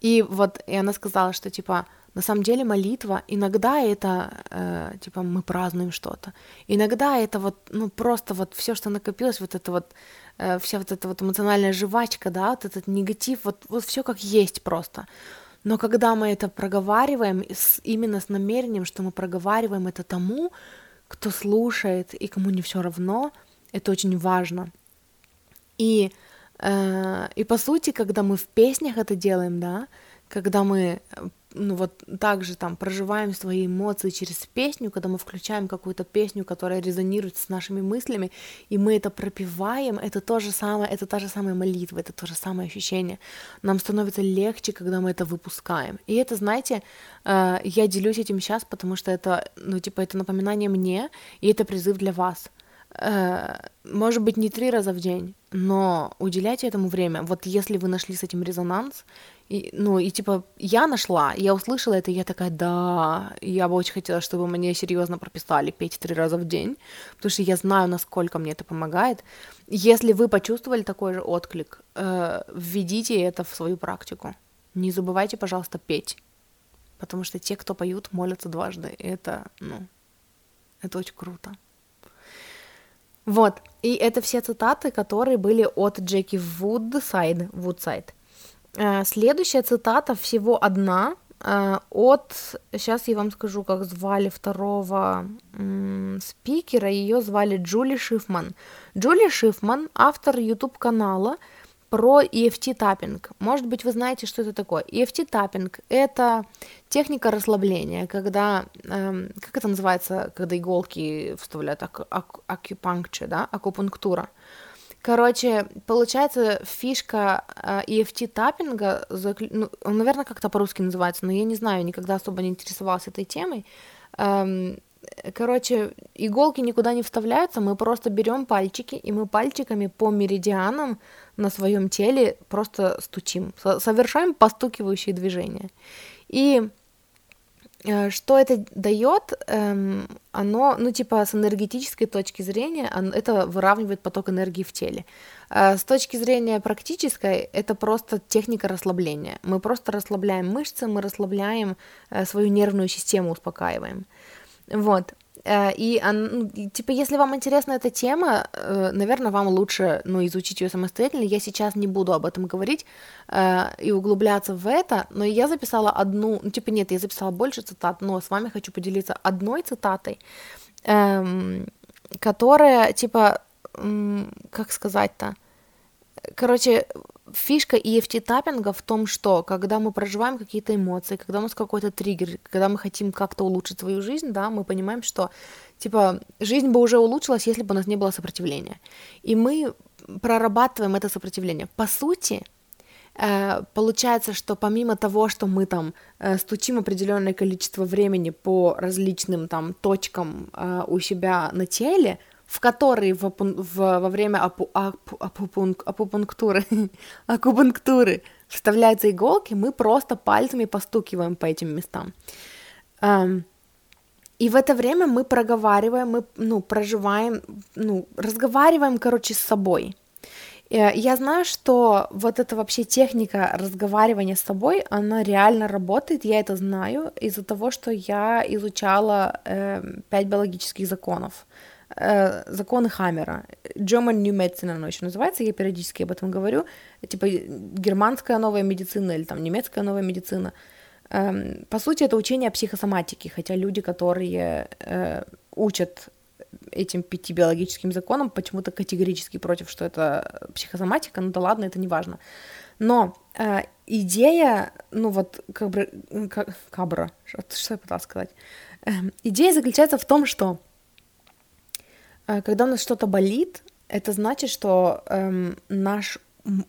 И вот, и она сказала, что, типа, на самом деле молитва, иногда это, э, типа, мы празднуем что-то, иногда это вот, ну, просто вот все, что накопилось, вот это вот, э, вся вот эта вот эмоциональная жвачка, да, вот этот негатив, вот, вот все как есть просто. Но когда мы это проговариваем с, именно с намерением, что мы проговариваем это тому, кто слушает и кому не все равно, это очень важно. И, э, и по сути, когда мы в песнях это делаем, да, когда мы ну вот так же там проживаем свои эмоции через песню, когда мы включаем какую-то песню, которая резонирует с нашими мыслями, и мы это пропиваем, это то же самое, это та же самая молитва, это то же самое ощущение. Нам становится легче, когда мы это выпускаем. И это, знаете, э, я делюсь этим сейчас, потому что это, ну, типа, это напоминание мне, и это призыв для вас. Э, может быть, не три раза в день, но уделяйте этому время. Вот если вы нашли с этим резонанс, и, ну, и типа, я нашла, я услышала это, и я такая, да, я бы очень хотела, чтобы мне серьезно прописали петь три раза в день, потому что я знаю, насколько мне это помогает. Если вы почувствовали такой же отклик, э, введите это в свою практику. Не забывайте, пожалуйста, петь, потому что те, кто поют, молятся дважды, это, ну, это очень круто. Вот, и это все цитаты, которые были от Джеки Вудсайд. Вудсайд. Э, следующая цитата всего одна э, от, сейчас я вам скажу, как звали второго спикера, ее звали Джули Шифман. Джули Шифман, автор YouTube канала, про EFT таппинг. Может быть, вы знаете, что это такое. EFT таппинг — это техника расслабления, когда, эм, как это называется, когда иголки вставляют, ак- ак- акупунктура, да, акупунктура. Короче, получается, фишка э, EFT таппинга, закл... ну, он, наверное, как-то по-русски называется, но я не знаю, никогда особо не интересовалась этой темой. Эм, короче, иголки никуда не вставляются, мы просто берем пальчики, и мы пальчиками по меридианам на своем теле просто стучим, совершаем постукивающие движения. И э, что это дает? Эм, оно, ну, типа, с энергетической точки зрения, это выравнивает поток энергии в теле. Э, с точки зрения практической, это просто техника расслабления. Мы просто расслабляем мышцы, мы расслабляем э, свою нервную систему, успокаиваем. Вот. Э, и, ну, типа, если вам интересна эта тема, э, наверное, вам лучше, ну, изучить ее самостоятельно. Я сейчас не буду об этом говорить э, и углубляться в это, но я записала одну, ну, типа, нет, я записала больше цитат, но с вами хочу поделиться одной цитатой, эм, которая, типа, как сказать-то, короче, фишка EFT таппинга в том, что когда мы проживаем какие-то эмоции, когда у нас какой-то триггер, когда мы хотим как-то улучшить свою жизнь, да, мы понимаем, что, типа, жизнь бы уже улучшилась, если бы у нас не было сопротивления. И мы прорабатываем это сопротивление. По сути, э, получается, что помимо того, что мы там э, стучим определенное количество времени по различным там точкам э, у себя на теле, в который в, в, во время апу, апу, апупунк, апупунктуры, <laughs> акупунктуры вставляются иголки, мы просто пальцами постукиваем по этим местам. Um, и в это время мы проговариваем, мы, ну, проживаем, ну, разговариваем, короче, с собой. Э, я знаю, что вот эта вообще техника разговаривания с собой, она реально работает, я это знаю из-за того, что я изучала э, пять биологических законов законы Хаммера. German New Medicine оно еще называется, я периодически об этом говорю, типа германская новая медицина или там немецкая новая медицина. Эм, по сути, это учение о психосоматике, хотя люди, которые э, учат этим пяти биологическим законам, почему-то категорически против, что это психосоматика, ну да ладно, это не важно. Но э, идея, ну вот, как, кабра, что, я пыталась сказать? Э, идея заключается в том, что э, когда у нас что-то болит, это значит, что э, наш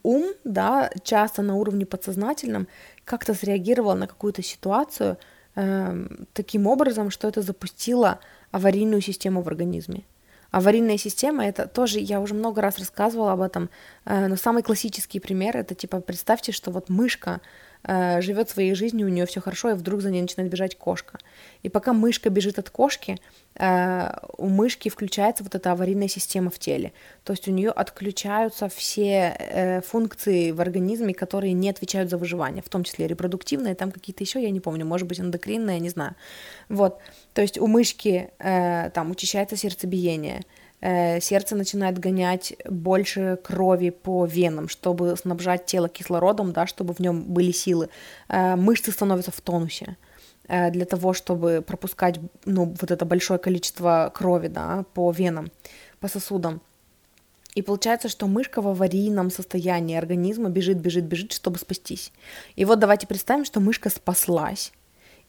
ум, да, часто на уровне подсознательном как-то среагировал на какую-то ситуацию э, таким образом, что это запустило аварийную систему в организме. Аварийная система это тоже, я уже много раз рассказывала об этом, э, но самый классический пример это типа представьте, что вот мышка э, живет своей жизнью, у нее все хорошо, и вдруг за ней начинает бежать кошка. И пока мышка бежит от кошки, э, у мышки включается вот эта аварийная система в теле. То есть у нее отключаются все э, функции в организме, которые не отвечают за выживание, в том числе репродуктивные, там какие-то еще, я не помню, может быть, эндокринные, не знаю. Вот, то есть у мышки там учащается сердцебиение, сердце начинает гонять больше крови по венам, чтобы снабжать тело кислородом, да, чтобы в нем были силы. Э, мышцы становятся в тонусе э, для того, чтобы пропускать ну, вот это большое количество крови да, по венам, по сосудам. И получается, что мышка в аварийном состоянии организма бежит, бежит, бежит, чтобы спастись. И вот давайте представим, что мышка спаслась.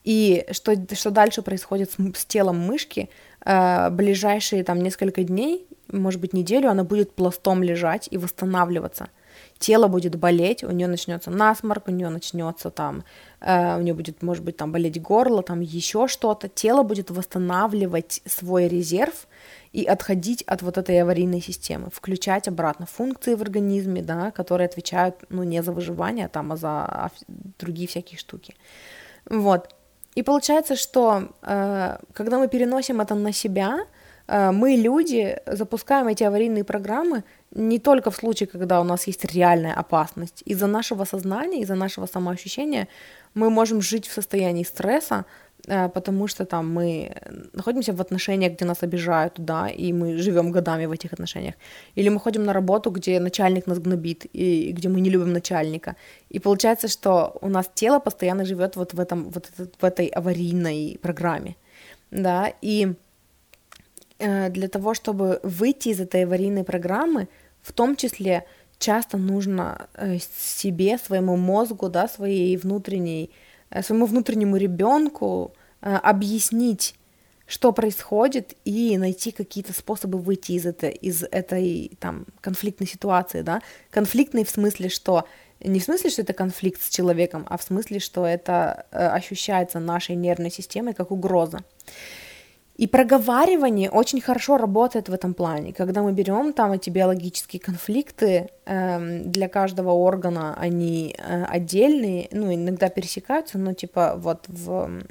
И что, что дальше происходит с, с телом мышки? Э, ближайшие там несколько дней, может быть неделю, она будет пластом лежать и восстанавливаться. Тело будет болеть, у нее начнется насморк, у нее начнется там, э, у нее будет, может быть, там болеть горло, там еще что-то. Тело будет восстанавливать свой резерв и отходить от вот этой аварийной системы, включать обратно функции в организме, да, которые отвечают, ну, не за выживание, а там, а за другие всякие штуки. Вот. И получается, что э, когда мы переносим это на себя, э, мы, люди, запускаем эти аварийные программы не только в случае, когда у нас есть реальная опасность. Из-за нашего сознания, из-за нашего самоощущения мы можем жить в состоянии стресса, потому что там мы находимся в отношениях, где нас обижают, да, и мы живем годами в этих отношениях. Или мы ходим на работу, где начальник нас гнобит, и где мы не любим начальника. И получается, что у нас тело постоянно живет вот в, этом, вот в этой аварийной программе, да, и э, для того, чтобы выйти из этой аварийной программы, в том числе часто нужно э, себе, своему мозгу, да, своей внутренней Э, своему внутреннему ребенку э, объяснить, что происходит, и найти какие-то способы выйти из, это, из этой там, конфликтной ситуации, да, конфликтной в смысле, что не в смысле, что это конфликт с человеком, а в смысле, что это э, ощущается нашей нервной системой как угроза. И проговаривание очень хорошо работает в этом плане. Когда мы берем там эти биологические конфликты, эм, для каждого органа они э, отдельные, ну, иногда пересекаются, но типа вот в,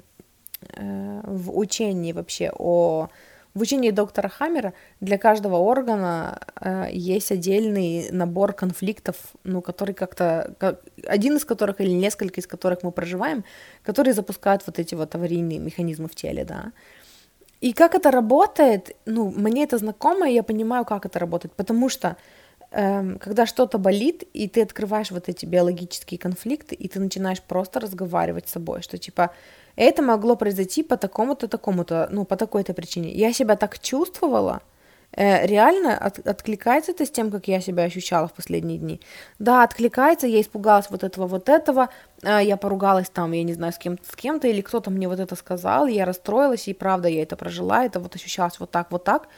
э, в учении вообще о... В учении доктора Хаммера для каждого органа э, есть отдельный набор конфликтов, ну, который как-то, как, один из которых или несколько из которых мы проживаем, которые запускают вот эти вот аварийные механизмы в теле, да. И как это работает, ну, мне это знакомо, и я понимаю, как это работает, потому что эм, когда что-то болит, и ты открываешь вот эти биологические конфликты, и ты начинаешь просто разговаривать с собой, что типа это могло произойти по такому-то, такому-то, ну, по такой-то причине. Я себя так чувствовала, реально от, откликается это с тем, как я себя ощущала в последние дни. Да, откликается, я испугалась вот этого, вот этого, э, я поругалась там, я не знаю, с кем-то, с кем-то, или кто-то мне вот это сказал, я расстроилась, и правда, я это прожила, это вот ощущалось вот так, вот так.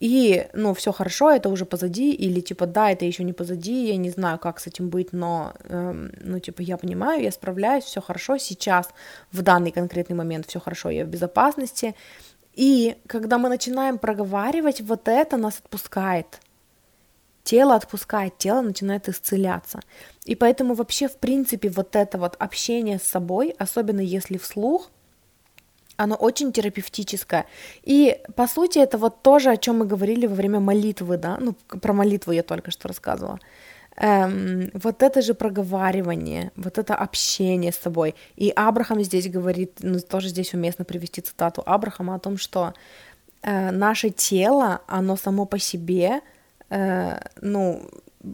И, ну, все хорошо, это уже позади, или типа, да, это еще не позади, я не знаю, как с этим быть, но, эм, ну, типа, я понимаю, я справляюсь, все хорошо, сейчас, в данный конкретный момент все хорошо, я в безопасности, и когда мы начинаем проговаривать, вот это нас отпускает. Тело отпускает, тело начинает исцеляться. И поэтому вообще, в принципе, вот это вот общение с собой, особенно если вслух, оно очень терапевтическое. И, по сути, это вот тоже, о чем мы говорили во время молитвы, да, ну, про молитву я только что рассказывала эм, вот это же проговаривание, вот это общение с собой. И Абрахам здесь говорит, ну, тоже здесь уместно привести цитату Абрахама о том, что э, наше тело, оно само по себе, э, ну,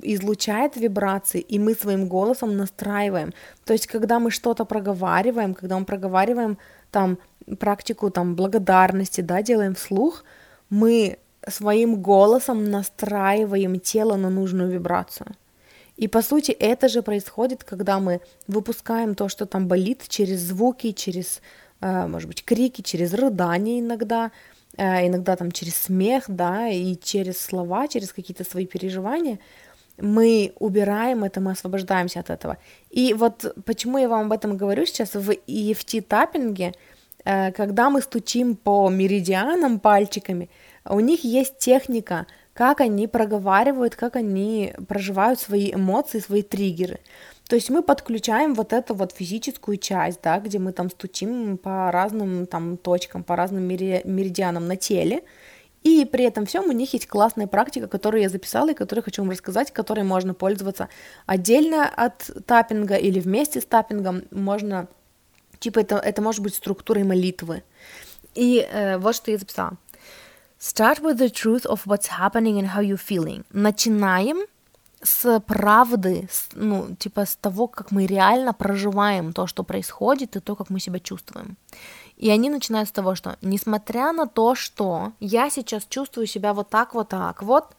излучает вибрации, и мы своим голосом настраиваем. То есть, когда мы что-то проговариваем, когда мы проговариваем там практику там благодарности, да, делаем вслух, мы своим голосом настраиваем тело на нужную вибрацию. И по сути это же происходит, когда мы выпускаем то, что там болит, через звуки, через, э, может быть, крики, через рыдание иногда, э, иногда там через смех, да, и через слова, через какие-то свои переживания. Мы убираем это, мы освобождаемся от этого. И вот почему я вам об этом говорю сейчас, в EFT-таппинге, э, когда мы стучим по меридианам пальчиками, у них есть техника, как они проговаривают, как они проживают свои эмоции, свои триггеры. То есть мы подключаем вот эту вот физическую часть, да, где мы там стучим по разным там точкам, по разным меридианам на теле, и при этом всем у них есть классная практика, которую я записала и которую хочу вам рассказать, которой можно пользоваться отдельно от таппинга или вместе с таппингом. Можно, типа это, это может быть структурой молитвы. И э, вот что я записала. Start with the truth of what's happening and how you're feeling. Начинаем с правды, с, ну, типа с того, как мы реально проживаем то, что происходит, и то, как мы себя чувствуем. И они начинают с того, что несмотря на то, что я сейчас чувствую себя вот так, вот так, вот,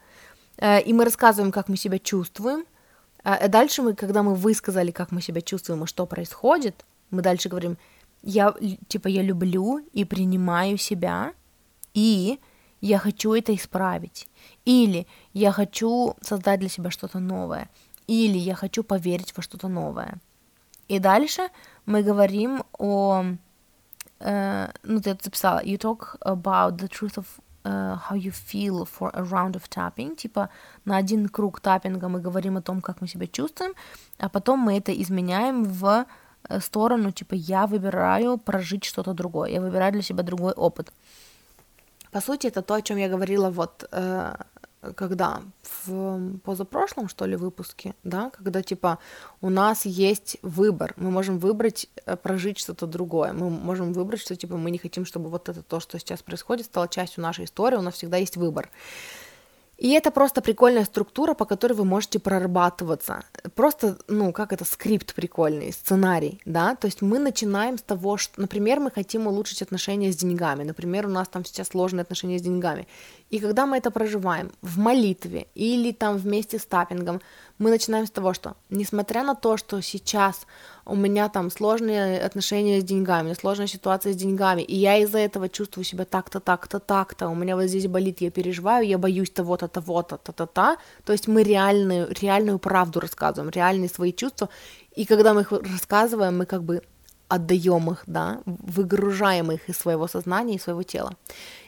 э, и мы рассказываем, как мы себя чувствуем, э, дальше мы, когда мы высказали, как мы себя чувствуем и что происходит, мы дальше говорим, я, типа, я люблю и принимаю себя, и я хочу это исправить, или я хочу создать для себя что-то новое, или я хочу поверить во что-то новое. И дальше мы говорим о, э, ну ты это записала, you talk about the truth of uh, how you feel for a round of tapping, типа на один круг таппинга мы говорим о том, как мы себя чувствуем, а потом мы это изменяем в э, сторону, типа я выбираю прожить что-то другое, я выбираю для себя другой опыт. По сути, это то, о чем я говорила вот э, когда в позапрошлом, что ли, выпуске, да, когда типа у нас есть выбор, мы можем выбрать э, прожить что-то другое, мы можем выбрать, что типа мы не хотим, чтобы вот это то, что сейчас происходит, стало частью нашей истории, у нас всегда есть выбор. И это просто прикольная структура, по которой вы можете прорабатываться. Просто, ну, как это, скрипт прикольный, сценарий, да? То есть мы начинаем с того, что, например, мы хотим улучшить отношения с деньгами. Например, у нас там сейчас сложные отношения с деньгами. И когда мы это проживаем в молитве или там вместе с таппингом, мы начинаем с того, что несмотря на то, что сейчас у меня там сложные отношения с деньгами, сложная ситуация с деньгами, и я из-за этого чувствую себя так-то, так-то, так-то, у меня вот здесь болит, я переживаю, я боюсь того-то, того-то, та-та-та, то есть мы реальную, реальную правду рассказываем, реальные свои чувства, и когда мы их рассказываем, мы как бы отдаем их, да, выгружаем их из своего сознания и своего тела.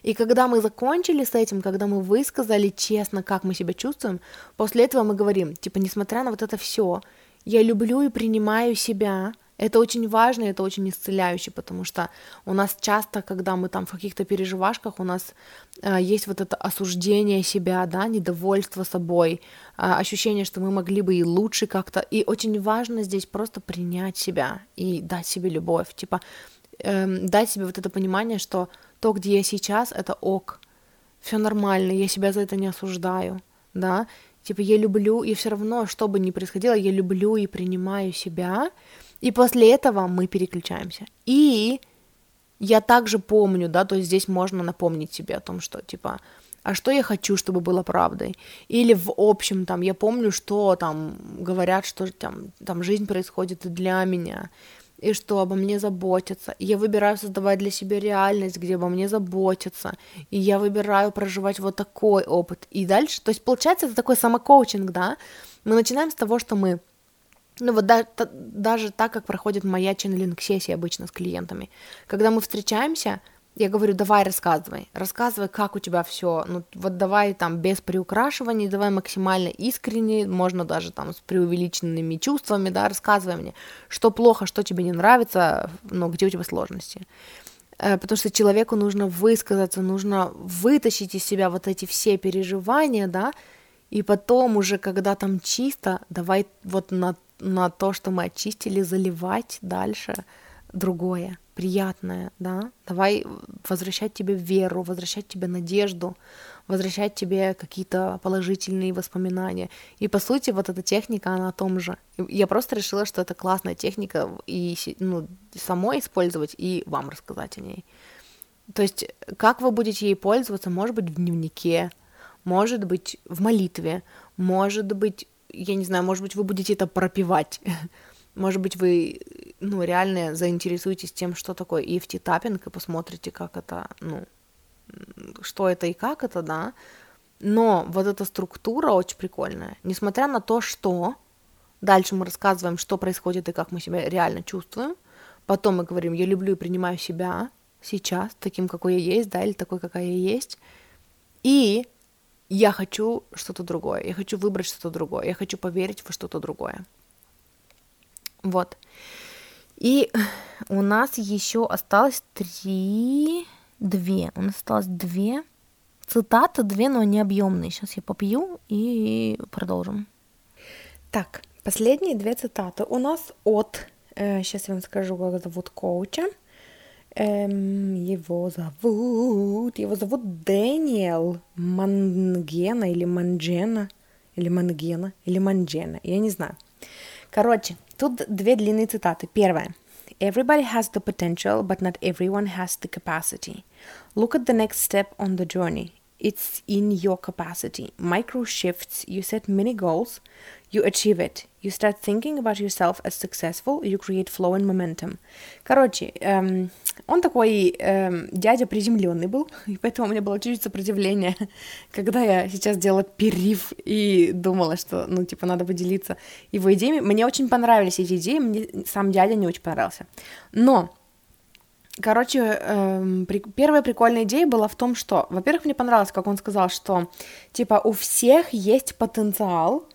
И когда мы закончили с этим, когда мы высказали честно, как мы себя чувствуем, после этого мы говорим, типа, несмотря на вот это все, я люблю и принимаю себя, это очень важно, это очень исцеляюще, потому что у нас часто, когда мы там в каких-то переживашках, у нас э, есть вот это осуждение себя, да, недовольство собой, ощущение, что мы могли бы и лучше как-то. И очень важно здесь просто принять себя и дать себе любовь, типа э, дать себе вот это понимание, что то, где я сейчас, это ок, все нормально, я себя за это не осуждаю, да, типа я люблю, и все равно, что бы ни происходило, я люблю и принимаю себя, и после этого мы переключаемся. И я также помню, да, то есть здесь можно напомнить себе о том, что, типа, а что я хочу, чтобы было правдой? Или в общем, там, я помню, что там говорят, что там, там жизнь происходит и для меня, и что обо мне заботятся. И я выбираю создавать для себя реальность, где обо мне заботятся. И я выбираю проживать вот такой опыт. И дальше, то есть получается это такой самокоучинг, да? Мы начинаем с того, что мы ну вот да, та, даже так, как проходит моя ченнелинг-сессия обычно с клиентами. Когда мы встречаемся, я говорю, давай рассказывай, рассказывай, как у тебя все, ну вот давай там без приукрашиваний, давай максимально искренне, можно даже там с преувеличенными чувствами, да, рассказывай мне, что плохо, что тебе не нравится, ну где у тебя сложности. Э, потому что человеку нужно высказаться, нужно вытащить из себя вот эти все переживания, да, и потом уже, когда там чисто, давай вот на на то, что мы очистили, заливать дальше другое, приятное, да, давай возвращать тебе веру, возвращать тебе надежду, возвращать тебе какие-то положительные воспоминания. И по сути вот эта техника, она о том же. Я просто решила, что это классная техника, и ну, самой использовать, и вам рассказать о ней. То есть, как вы будете ей пользоваться, может быть, в дневнике, может быть, в молитве, может быть, я не знаю, может быть, вы будете это пропивать, <laughs> может быть, вы, ну, реально заинтересуетесь тем, что такое EFT таппинг, и посмотрите, как это, ну, что это и как это, да, но вот эта структура очень прикольная, несмотря на то, что дальше мы рассказываем, что происходит и как мы себя реально чувствуем, потом мы говорим, я люблю и принимаю себя сейчас, таким, какой я есть, да, или такой, какая я есть, и я хочу что-то другое, я хочу выбрать что-то другое, я хочу поверить во что-то другое. Вот. И у нас еще осталось три, две. У нас осталось две цитаты, две, но не объемные. Сейчас я попью и продолжим. Так, последние две цитаты у нас от, э, сейчас я вам скажу, как зовут коуча. Эм, его зовут, его зовут Дэниел Мангена или Манджена, или Мангена, или Манджена, я не знаю. Короче, тут две длинные цитаты. Первая. Everybody has the potential, but not everyone has the capacity. Look at the next step on the journey. It's in your capacity. Micro shifts, you set mini goals, you achieve it. You start thinking about yourself as successful, you create flow and momentum. Короче, эм, он такой эм, дядя приземленный был, <laughs> и поэтому у меня было чуть-чуть сопротивление, <laughs> когда я сейчас делала перерыв и думала, что, ну, типа, надо поделиться его идеями. Мне очень понравились эти идеи, мне сам дядя не очень понравился. Но Короче, эм, при, первая прикольная идея была в том, что, во-первых, мне понравилось, как он сказал, что, типа, у всех есть потенциал,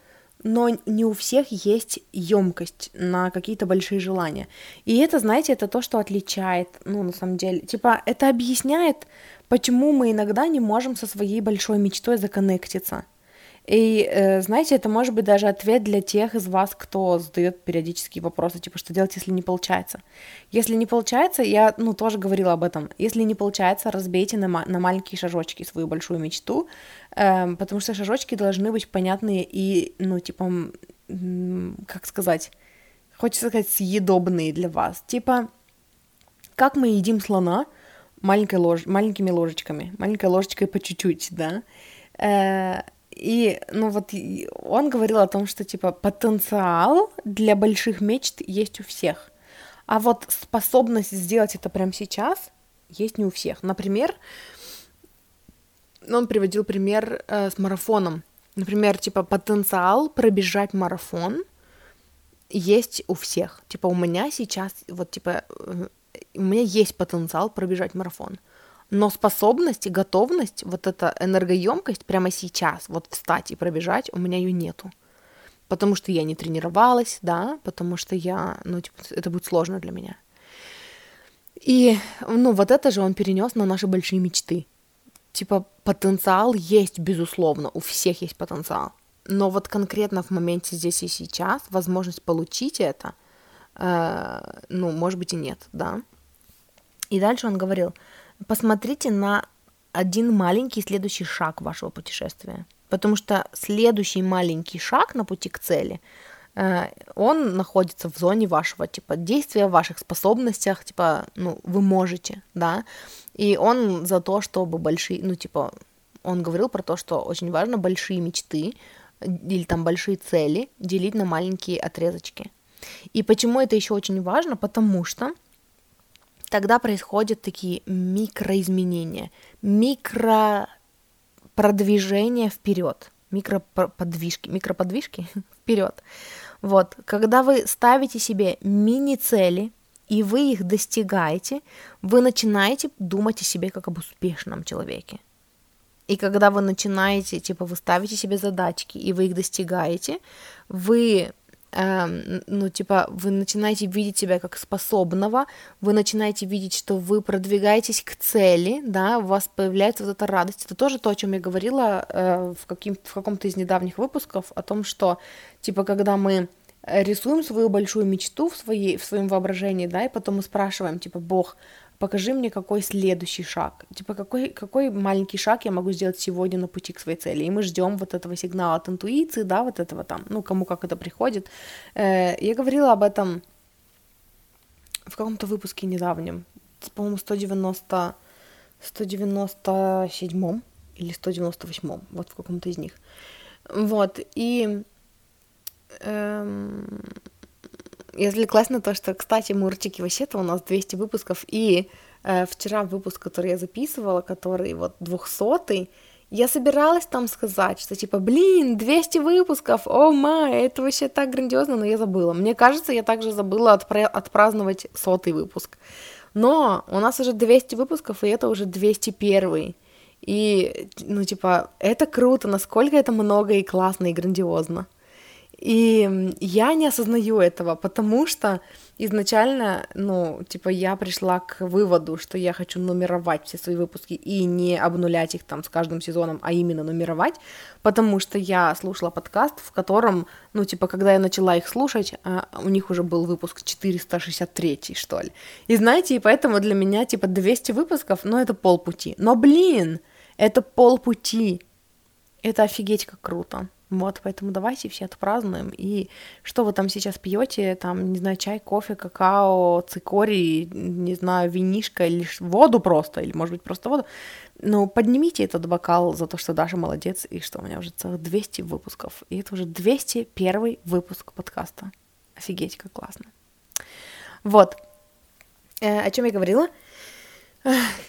но не у всех есть емкость на какие-то большие желания. И это, знаете, это то, что отличает, ну, на самом деле, типа, это объясняет, почему мы иногда не можем со своей большой мечтой законнектиться. И, э, знаете, это может быть даже ответ для тех из вас, кто задает периодические вопросы, типа, что делать, если не получается. Если не получается, я, ну, тоже говорила об этом, если не получается, разбейте на, на маленькие шажочки свою большую мечту, э, потому что шажочки должны быть понятные и, ну, типа, как сказать, хочется сказать, съедобные для вас. Типа, как мы едим слона маленькой лож... маленькими ложечками, маленькой ложечкой по чуть-чуть, да, э, и, ну вот, он говорил о том, что, типа, потенциал для больших мечт есть у всех. А вот способность сделать это прямо сейчас есть не у всех. Например, он приводил пример э, с марафоном. Например, типа, потенциал пробежать марафон есть у всех. Типа, у меня сейчас, вот, типа, э, у меня есть потенциал пробежать марафон но способность и готовность, вот эта энергоемкость прямо сейчас, вот встать и пробежать, у меня ее нету. Потому что я не тренировалась, да, потому что я, ну, типа, это будет сложно для меня. И, ну, вот это же он перенес на наши большие мечты. Типа, потенциал есть, безусловно, у всех есть потенциал. Но вот конкретно в моменте здесь и сейчас возможность получить это, э, ну, может быть и нет, да. И дальше он говорил, посмотрите на один маленький следующий шаг вашего путешествия. Потому что следующий маленький шаг на пути к цели, э, он находится в зоне вашего, типа, действия, в ваших способностях, типа, ну, вы можете, да, и он за то, чтобы большие, ну, типа, он говорил про то, что очень важно большие мечты или там большие цели делить на маленькие отрезочки. И почему это еще очень важно? Потому что тогда происходят такие микроизменения, микропродвижения вперед, микроподвижки, микроподвижки <laughs> вперед. Вот, когда вы ставите себе мини-цели, и вы их достигаете, вы начинаете думать о себе как об успешном человеке. И когда вы начинаете, типа, вы ставите себе задачки, и вы их достигаете, вы Эм, ну, типа, вы начинаете видеть себя как способного, вы начинаете видеть, что вы продвигаетесь к цели, да, у вас появляется вот эта радость. Это тоже то, о чем я говорила э, в, каким, в каком-то из недавних выпусков, о том, что, типа, когда мы рисуем свою большую мечту в, своей, в своем воображении, да, и потом мы спрашиваем, типа, Бог, покажи мне, какой следующий шаг, типа, какой, какой маленький шаг я могу сделать сегодня на пути к своей цели, и мы ждем вот этого сигнала от интуиции, да, вот этого там, ну, кому как это приходит. Э, я говорила об этом в каком-то выпуске недавнем, по-моему, 190, 197 или 198, вот в каком-то из них. Вот, и эм, я отвлеклась на то, что, кстати, Мурчики вообще-то у нас 200 выпусков, и э, вчера выпуск, который я записывала, который вот 200 я собиралась там сказать, что типа, блин, 200 выпусков, о май, это вообще так грандиозно, но я забыла. Мне кажется, я также забыла отпра- отпраздновать сотый выпуск. Но у нас уже 200 выпусков, и это уже 201. И, ну, типа, это круто, насколько это много и классно и грандиозно. И я не осознаю этого, потому что изначально, ну, типа, я пришла к выводу, что я хочу нумеровать все свои выпуски и не обнулять их там с каждым сезоном, а именно нумеровать, потому что я слушала подкаст, в котором, ну, типа, когда я начала их слушать, а, у них уже был выпуск 463, что ли. И знаете, и поэтому для меня, типа, 200 выпусков, ну, это полпути. Но, блин, это полпути. Это офигеть как круто. Вот, поэтому давайте все отпразднуем. И что вы там сейчас пьете, там, не знаю, чай, кофе, какао, цикорий, не знаю, винишко или воду просто, или, может быть, просто воду. Ну, поднимите этот бокал за то, что Даша молодец, и что у меня уже целых 200 выпусков. И это уже 201 выпуск подкаста. Офигеть, как классно. Вот. Э, о чем я говорила?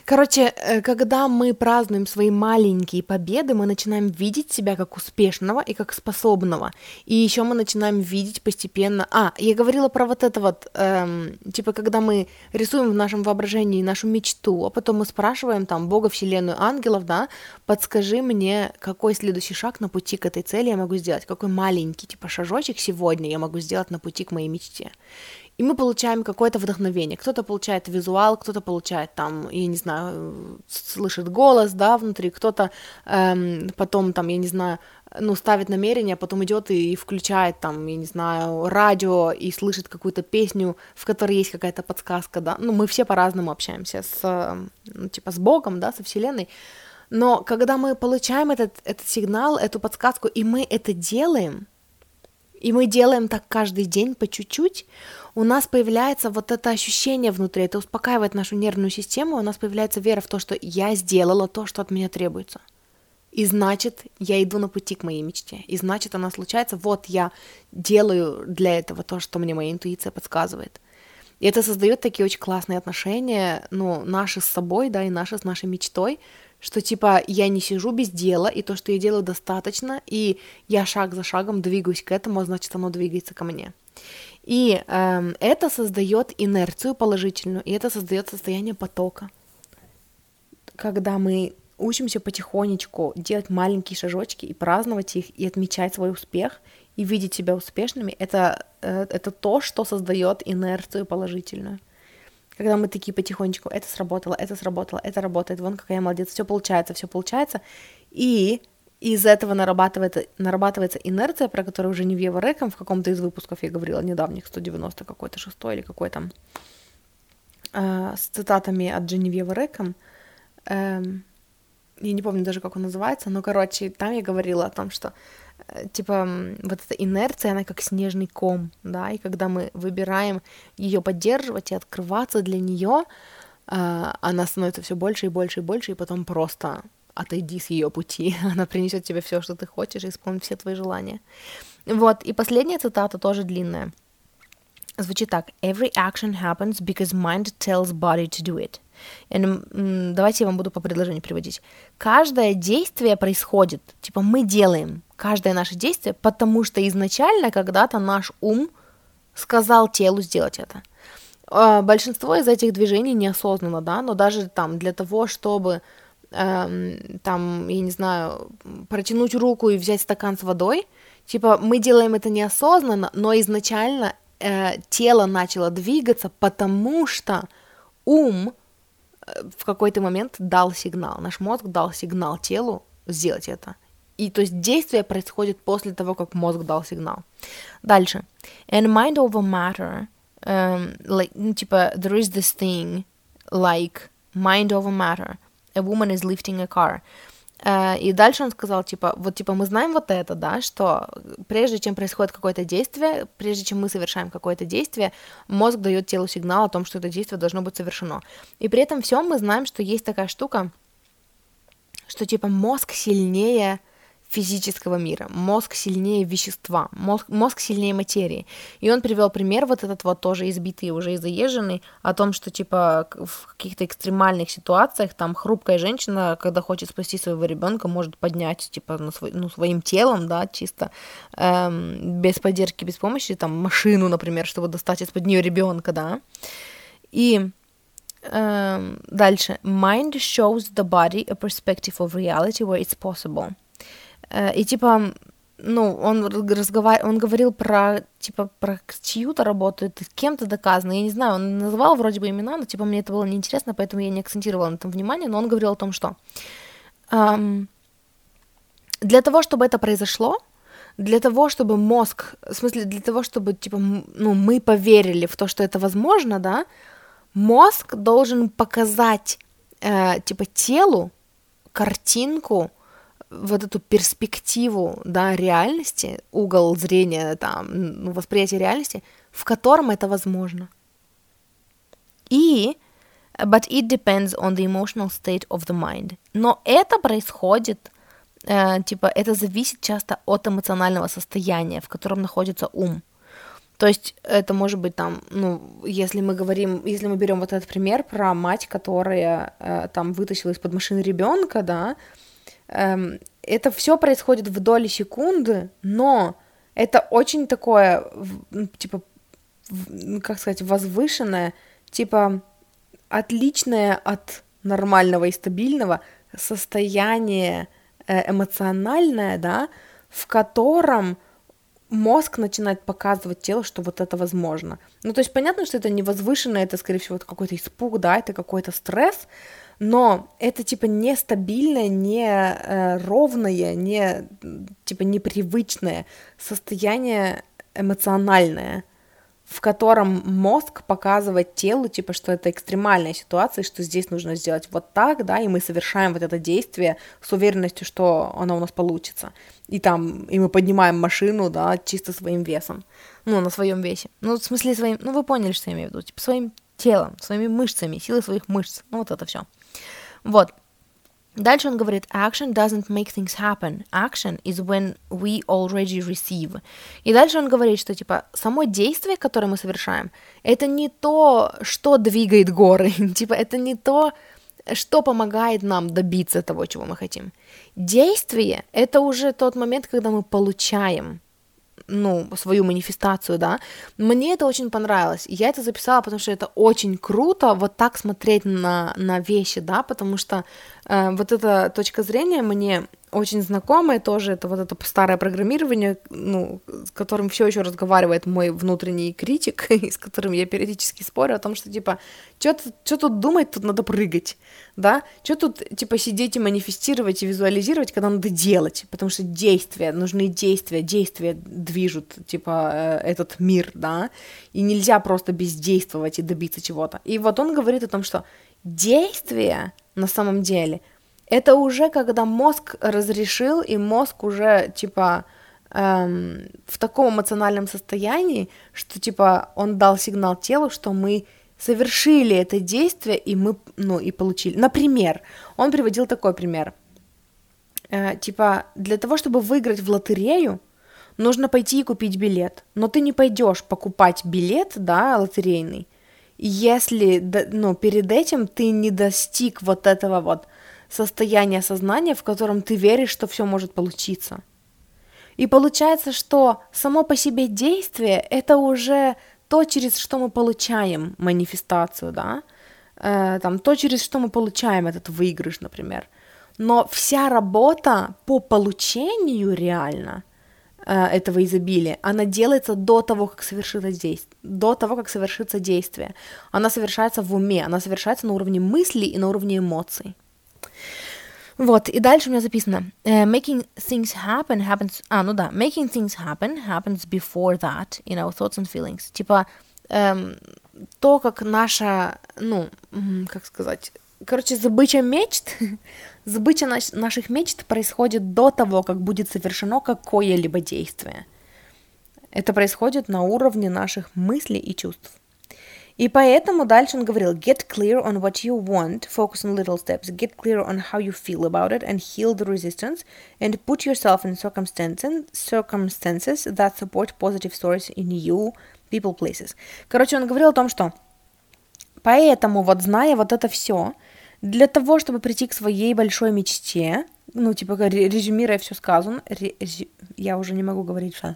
Короче, э, когда мы празднуем свои маленькие победы, мы начинаем видеть себя как успешного и как способного. И еще мы начинаем видеть постепенно... А, я говорила про вот это вот, эм, типа, когда мы рисуем в нашем воображении нашу мечту, а потом мы спрашиваем там Бога, Вселенную, ангелов, да, подскажи мне, какой следующий шаг на пути к этой цели я могу сделать, какой маленький, типа, шажочек сегодня я могу сделать на пути к моей мечте и мы получаем какое-то вдохновение. Кто-то получает визуал, кто-то получает там, я не знаю, слышит голос, да, внутри, кто-то эм, потом там, я не знаю, ну, ставит намерение, а потом идет и, и включает там, я не знаю, радио и слышит какую-то песню, в которой есть какая-то подсказка, да. Ну, мы все по-разному общаемся с, ну, типа, с Богом, да, со Вселенной. Но когда мы получаем этот, этот сигнал, эту подсказку, и мы это делаем, и мы делаем так каждый день по чуть-чуть, у нас появляется вот это ощущение внутри, это успокаивает нашу нервную систему, у нас появляется вера в то, что я сделала то, что от меня требуется. И значит, я иду на пути к моей мечте. И значит, она случается, вот я делаю для этого то, что мне моя интуиция подсказывает. И это создает такие очень классные отношения, ну, наши с собой, да, и наши с нашей мечтой, что типа я не сижу без дела, и то, что я делаю, достаточно, и я шаг за шагом двигаюсь к этому, а значит, оно двигается ко мне. И эм, это создает инерцию положительную, и это создает состояние потока. Когда мы учимся потихонечку делать маленькие шажочки и праздновать их, и отмечать свой успех, и видеть себя успешными, это, э, это то, что создает инерцию положительную когда мы такие потихонечку, это сработало, это сработало, это работает, вон какая я молодец, все получается, все получается, и из этого нарабатывается, нарабатывается инерция, про которую уже не в Евреком, в каком-то из выпусков я говорила, недавних, 190 какой-то, шестой или какой там, э, с цитатами от Дженевьева Рэком, э, я не помню даже, как он называется, но, короче, там я говорила о том, что Э, типа вот эта инерция, она как снежный ком, да, и когда мы выбираем ее поддерживать и открываться для нее, э, она становится все больше и больше и больше, и потом просто отойди с ее пути, <laughs> она принесет тебе все, что ты хочешь, и исполнит все твои желания. Вот, и последняя цитата тоже длинная. Звучит так. Every action happens because mind tells body to do it. И, давайте я вам буду по предложению приводить. Каждое действие происходит, типа мы делаем каждое наше действие, потому что изначально когда-то наш ум сказал телу сделать это. А, большинство из этих движений неосознанно, да, но даже там для того, чтобы там, я не знаю, протянуть руку и взять стакан с водой, типа мы делаем это неосознанно, но изначально э, тело начало двигаться, потому что ум в какой-то момент дал сигнал, наш мозг дал сигнал телу сделать это. И то есть действие происходит после того, как мозг дал сигнал. Дальше. And mind over matter, um, like, ну, типа, there is this thing, like mind over matter. A woman is lifting a car. Uh, и дальше он сказал, типа, вот, типа, мы знаем вот это, да, что прежде чем происходит какое-то действие, прежде чем мы совершаем какое-то действие, мозг дает телу сигнал о том, что это действие должно быть совершено. И при этом всем мы знаем, что есть такая штука, что, типа, мозг сильнее физического мира, мозг сильнее вещества, мозг, мозг сильнее материи. И он привел пример вот этот вот тоже избитый, уже и заезженный, о том, что типа в каких-то экстремальных ситуациях там хрупкая женщина, когда хочет спасти своего ребенка, может поднять типа ну, свой, ну, своим телом, да, чисто эм, без поддержки, без помощи, там машину, например, чтобы достать из-под нее ребенка, да. И эм, дальше. Mind shows the body a perspective of reality where it's possible. Э, и типа, ну, он разговар... он говорил про, типа, про чью-то работу, это кем-то доказано, я не знаю, он называл вроде бы имена, но, типа, мне это было неинтересно, поэтому я не акцентировала на этом внимание, но он говорил о том, что эм, для того, чтобы это произошло, для того, чтобы мозг, в смысле, для того, чтобы, типа, ну, мы поверили в то, что это возможно, да, мозг должен показать, э, типа, телу картинку, вот эту перспективу, да, реальности, угол зрения, там, ну, восприятия реальности, в котором это возможно. И but it depends on the emotional state of the mind. Но это происходит, э, типа, это зависит часто от эмоционального состояния, в котором находится ум. То есть это может быть там, ну, если мы говорим, если мы берем вот этот пример про мать, которая э, там вытащила из-под машины ребенка, да, Эм, это все происходит в доли секунды, но это очень такое, типа, как сказать, возвышенное, типа, отличное от нормального и стабильного состояние э, эмоциональное, да, в котором мозг начинает показывать телу, что вот это возможно. Ну, то есть понятно, что это не возвышенное, это, скорее всего, какой-то испуг, да, это какой-то стресс, но это типа нестабильное, не э, ровное, не типа непривычное состояние эмоциональное, в котором мозг показывает телу, типа, что это экстремальная ситуация, что здесь нужно сделать вот так, да, и мы совершаем вот это действие с уверенностью, что оно у нас получится. И там, и мы поднимаем машину, да, чисто своим весом, ну, на своем весе. Ну, в смысле своим, ну, вы поняли, что я имею в виду, типа, своим телом, своими мышцами, силой своих мышц, ну, вот это все. Вот. Дальше он говорит, action doesn't make things happen. Action is when we already receive. И дальше он говорит, что типа само действие, которое мы совершаем, это не то, что двигает горы, <laughs> типа это не то, что помогает нам добиться того, чего мы хотим. Действие — это уже тот момент, когда мы получаем ну, свою манифестацию, да, мне это очень понравилось. Я это записала, потому что это очень круто вот так смотреть на, на вещи, да, потому что э, вот эта точка зрения мне очень знакомое тоже, это вот это старое программирование, ну, с которым все еще разговаривает мой внутренний критик, <laughs> и с которым я периодически спорю о том, что, типа, что тут думать, тут надо прыгать, да, что тут, типа, сидеть и манифестировать и визуализировать, когда надо делать, потому что действия, нужны действия, действия движут, типа, э, этот мир, да, и нельзя просто бездействовать и добиться чего-то. И вот он говорит о том, что действия на самом деле — это уже когда мозг разрешил, и мозг уже, типа, эм, в таком эмоциональном состоянии, что, типа, он дал сигнал телу, что мы совершили это действие, и мы, ну, и получили. Например, он приводил такой пример. Э, типа, для того, чтобы выиграть в лотерею, нужно пойти и купить билет. Но ты не пойдешь покупать билет, да, лотерейный, если, ну, перед этим ты не достиг вот этого вот состояние сознания, в котором ты веришь, что все может получиться. И получается, что само по себе действие — это уже то, через что мы получаем манифестацию, да, э, там, то, через что мы получаем этот выигрыш, например. Но вся работа по получению реально э, этого изобилия, она делается до того, как совершится действие, до того, как совершится действие. Она совершается в уме, она совершается на уровне мыслей и на уровне эмоций. Вот, и дальше у меня записано uh, Making things happen happens... А, ну да. Making things happen happens before that in our thoughts and feelings. Типа, эм, то, как наша, ну, как сказать, короче, забыча мечт, <laughs> забыча наш, наших мечт происходит до того, как будет совершено какое-либо действие. Это происходит на уровне наших мыслей и чувств. И поэтому дальше он говорил, get clear on what you want, focus on little steps, get clear on how you feel about it, and heal the resistance, and put yourself in circumstances, circumstances that support positive stories in you, people, places. Короче, он говорил о том, что поэтому вот зная вот это все, для того, чтобы прийти к своей большой мечте, ну, типа, резюмируя все сказано, резю... я уже не могу говорить, что...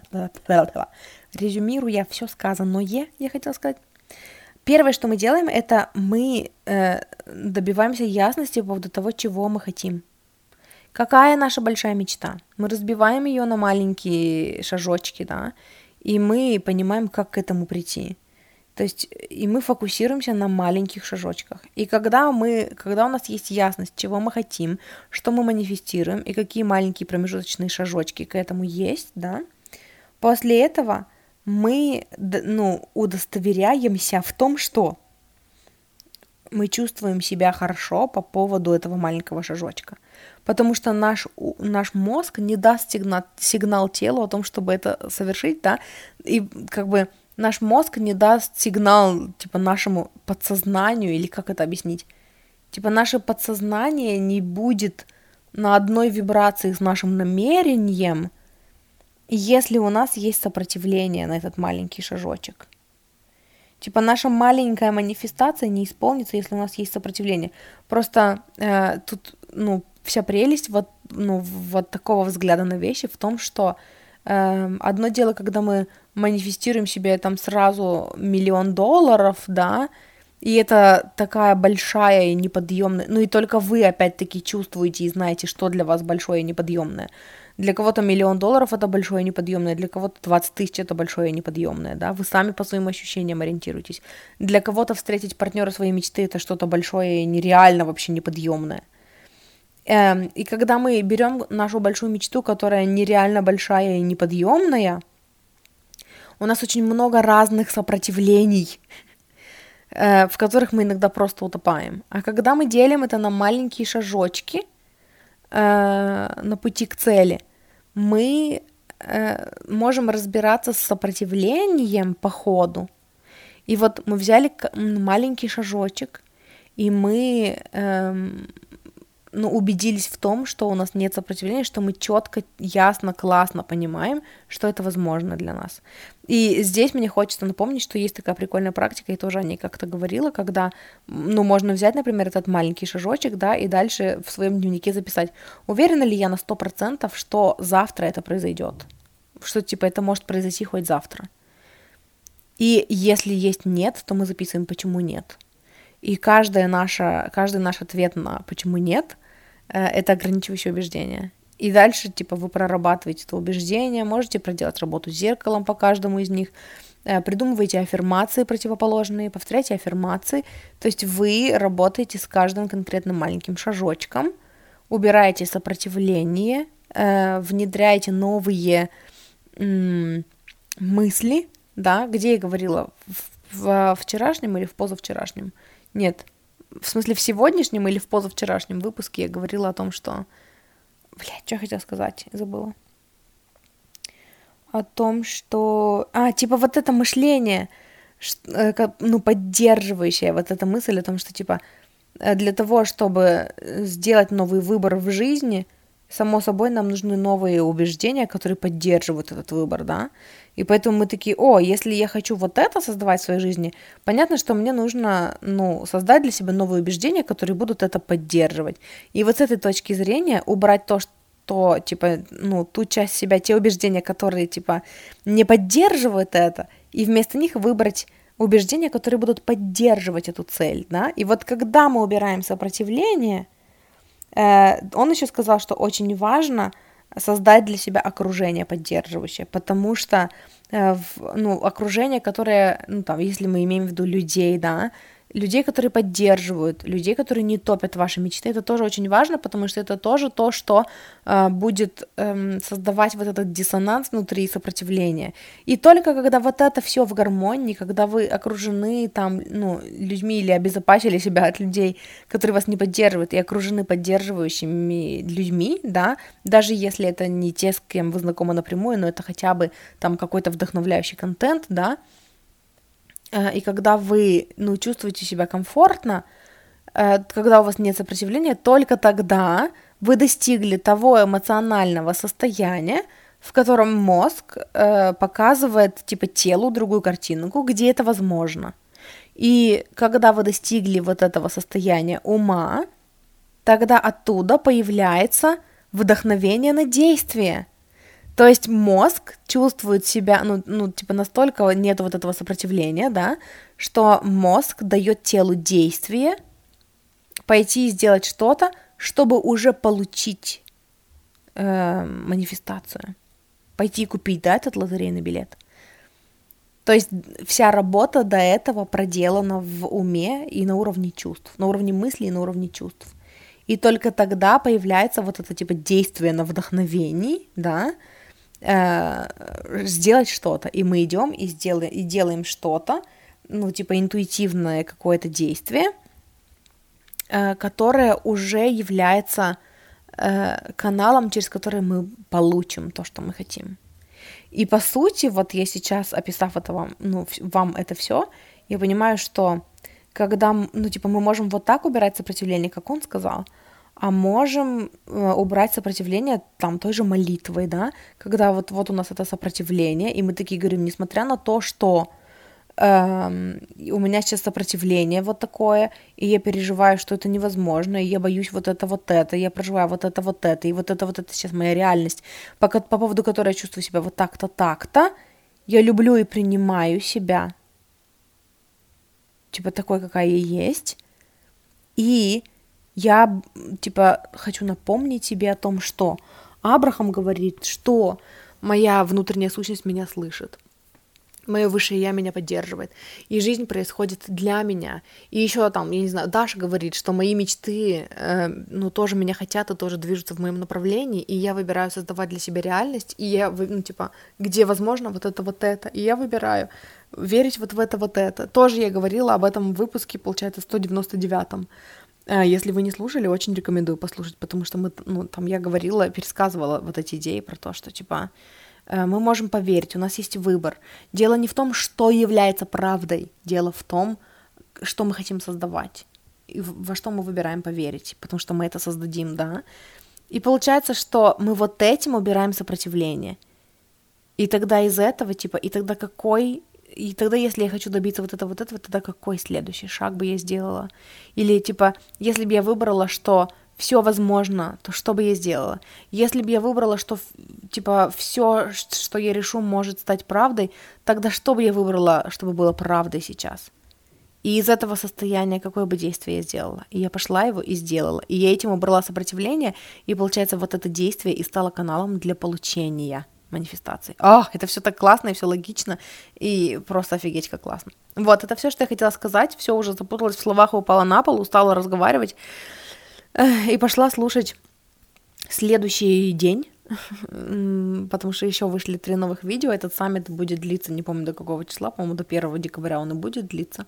резюмируя все сказанное, я хотела сказать. Первое, что мы делаем, это мы э, добиваемся ясности по поводу того, чего мы хотим. Какая наша большая мечта? Мы разбиваем ее на маленькие шажочки, да, и мы понимаем, как к этому прийти. То есть и мы фокусируемся на маленьких шажочках. И когда мы, когда у нас есть ясность, чего мы хотим, что мы манифестируем и какие маленькие промежуточные шажочки к этому есть, да, после этого мы, ну, удостоверяемся в том, что мы чувствуем себя хорошо по поводу этого маленького шажочка. Потому что наш, наш мозг не даст сигнал, сигнал телу о том, чтобы это совершить, да, и как бы наш мозг не даст сигнал, типа, нашему подсознанию, или как это объяснить? Типа, наше подсознание не будет на одной вибрации с нашим намерением, если у нас есть сопротивление на этот маленький шажочек. Типа наша маленькая манифестация не исполнится, если у нас есть сопротивление. Просто э, тут, ну, вся прелесть вот, ну, вот такого взгляда на вещи в том, что э, одно дело, когда мы манифестируем себе там сразу миллион долларов, да, и это такая большая и неподъемная, ну и только вы опять-таки чувствуете и знаете, что для вас большое и неподъемное. Для кого-то миллион долларов это большое неподъемное, для кого-то 20 тысяч это большое неподъемное, да, вы сами по своим ощущениям ориентируетесь. Для кого-то встретить партнера своей мечты это что-то большое и нереально вообще неподъемное. Эм, и когда мы берем нашу большую мечту, которая нереально большая и неподъемная, у нас очень много разных сопротивлений, э, в которых мы иногда просто утопаем. А когда мы делим это на маленькие шажочки э, на пути к цели, мы э, можем разбираться с сопротивлением по ходу. И вот мы взяли маленький шажочек, и мы эм, ну, убедились в том, что у нас нет сопротивления, что мы четко, ясно, классно понимаем, что это возможно для нас. И здесь мне хочется напомнить, что есть такая прикольная практика, и тоже о ней как-то говорила, когда, ну, можно взять, например, этот маленький шажочек, да, и дальше в своем дневнике записать, уверена ли я на сто процентов, что завтра это произойдет, что, типа, это может произойти хоть завтра. И если есть нет, то мы записываем, почему нет. И каждая наша, каждый наш ответ на почему нет Э, это ограничивающее убеждение. И дальше, типа, вы прорабатываете это убеждение, можете проделать работу с зеркалом по каждому из них, э, придумываете аффирмации противоположные, повторяйте аффирмации, то есть вы работаете с каждым конкретным маленьким шажочком, убираете сопротивление, э, внедряете новые мысли, да, где я говорила, в, вчерашнем или в позавчерашнем? Нет, в смысле, в сегодняшнем или в позавчерашнем выпуске я говорила о том, что... Блядь, что я хотела сказать? Забыла. О том, что... А, типа вот это мышление, э, ну, поддерживающее вот эта мысль о том, что, типа, э, для того, чтобы сделать новый выбор в жизни, само собой, нам нужны новые убеждения, которые поддерживают этот выбор, да, и поэтому мы такие, о, если я хочу вот это создавать в своей жизни, понятно, что мне нужно, ну, создать для себя новые убеждения, которые будут это поддерживать. И вот с этой точки зрения убрать то, что, типа, ну, ту часть себя, те убеждения, которые, типа, не поддерживают это, и вместо них выбрать убеждения, которые будут поддерживать эту цель, да, и вот когда мы убираем сопротивление, он еще сказал, что очень важно – создать для себя окружение поддерживающее, потому что э, ну, окружение, которое, ну, там, если мы имеем в виду людей, да, людей, которые поддерживают, людей, которые не топят ваши мечты. Это тоже очень важно, потому что это тоже то, что э, будет э, создавать вот этот диссонанс внутри сопротивления. И только когда вот это все в гармонии, когда вы окружены там, ну, людьми или обезопасили себя от людей, которые вас не поддерживают, и окружены поддерживающими людьми, да, даже если это не те, с кем вы знакомы напрямую, но это хотя бы там какой-то вдохновляющий контент, да, и когда вы, ну, чувствуете себя комфортно, э, когда у вас нет сопротивления, только тогда вы достигли того эмоционального состояния, в котором мозг э, показывает типа телу другую картинку, где это возможно. И когда вы достигли вот этого состояния ума, тогда оттуда появляется вдохновение на действие. То есть мозг чувствует себя, ну, ну, типа настолько нет вот этого сопротивления, да, что мозг дает телу действие пойти и сделать что-то, чтобы уже получить э, манифестацию, пойти и купить, да, этот лотерейный билет. То есть вся работа до этого проделана в уме и на уровне чувств, на уровне мыслей и на уровне чувств. И только тогда появляется вот это типа действие на вдохновении, да, э, сделать что-то. И мы идем и, сделаем, и делаем что-то, ну, типа интуитивное какое-то действие, э, которое уже является э, каналом, через который мы получим то, что мы хотим. И по сути, вот я сейчас, описав это вам, ну, вам это все, я понимаю, что когда, ну, типа, мы можем вот так убирать сопротивление, как он сказал, а можем э, убрать сопротивление там той же молитвой, да, когда вот, вот у нас это сопротивление, и мы такие говорим, несмотря на то, что эм, у меня сейчас сопротивление вот такое, и я переживаю, что это невозможно, и я боюсь вот это, вот это, я проживаю вот это, вот это, и вот это, вот это сейчас моя реальность, по, по поводу которой я чувствую себя вот так-то, так-то, я люблю и принимаю себя, типа такой, какая я есть, и я, типа, хочу напомнить себе о том, что Абрахам говорит, что моя внутренняя сущность меня слышит. Мое высшее я меня поддерживает. И жизнь происходит для меня. И еще там, я не знаю, Даша говорит, что мои мечты, э, ну, тоже меня хотят и тоже движутся в моем направлении. И я выбираю создавать для себя реальность. И я, ну, типа, где возможно вот это, вот это. И я выбираю верить вот в это, вот это. Тоже я говорила об этом в выпуске, получается, 199-м. А, если вы не слушали, очень рекомендую послушать, потому что мы, ну, там я говорила, пересказывала вот эти идеи про то, что, типа, э, мы можем поверить, у нас есть выбор. Дело не в том, что является правдой, дело в том, что мы хотим создавать, и во что мы выбираем поверить, потому что мы это создадим, да. И получается, что мы вот этим убираем сопротивление. И тогда из этого, типа, и тогда какой и тогда, если я хочу добиться вот этого, вот этого, тогда какой следующий шаг бы я сделала? Или, типа, если бы я выбрала, что все возможно, то что бы я сделала? Если бы я выбрала, что, типа, все, что я решу, может стать правдой, тогда что бы я выбрала, чтобы было правдой сейчас? И из этого состояния какое бы действие я сделала? И я пошла его и сделала. И я этим убрала сопротивление, и получается вот это действие и стало каналом для получения манифестаций. О, это все так классно и все логично, и просто офигеть, как классно. Вот, это все, что я хотела сказать. Все уже запуталась в словах, упала на пол, устала разговаривать. И пошла слушать следующий день, потому что еще вышли три новых видео. Этот саммит будет длиться, не помню до какого числа, по-моему, до 1 декабря он и будет длиться.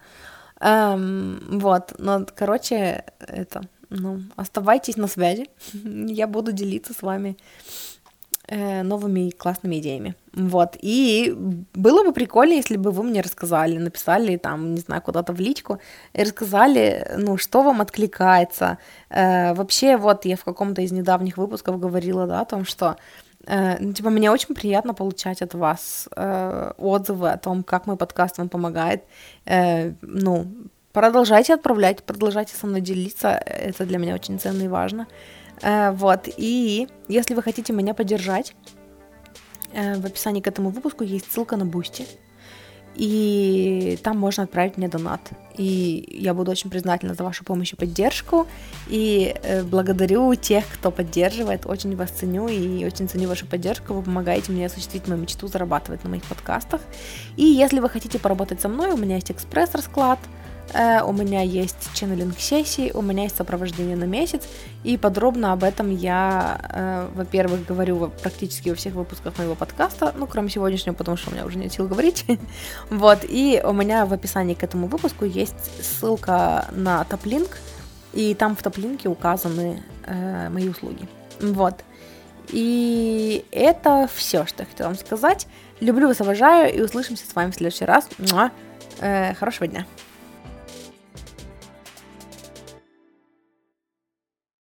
Эм, вот, но, короче, это, ну, оставайтесь на связи. <laughs> Я буду делиться с вами новыми классными идеями. Вот. И было бы прикольно, если бы вы мне рассказали, написали там, не знаю, куда-то в личку, и рассказали, ну, что вам откликается. Э, вообще, вот я в каком-то из недавних выпусков говорила, да, о том, что э, ну, типа, мне очень приятно получать от вас э, отзывы о том, как мой подкаст вам помогает. Э, ну, продолжайте отправлять, продолжайте со мной делиться, это для меня очень ценно и важно. Э, вот, и если вы хотите меня поддержать, э, в описании к этому выпуску есть ссылка на Boosty, и там можно отправить мне донат. И я буду очень признательна за вашу помощь и поддержку. И э, благодарю тех, кто поддерживает. Очень вас ценю и очень ценю вашу поддержку. Вы помогаете мне осуществить мою мечту зарабатывать на моих подкастах. И если вы хотите поработать со мной, у меня есть экспресс-расклад – Э, у меня есть ченнелинг сессии, у меня есть сопровождение на месяц, и подробно об этом я, э, во-первых, говорю практически во всех выпусках моего подкаста, ну, кроме сегодняшнего, потому что у меня уже нет сил говорить. <laughs> вот, и у меня в описании к этому выпуску есть ссылка на топлинк, и там в топлинке указаны э, мои услуги. Вот. И это все, что я хотела вам сказать. Люблю вас, обожаю, и услышимся с вами в следующий раз. Э, хорошего дня.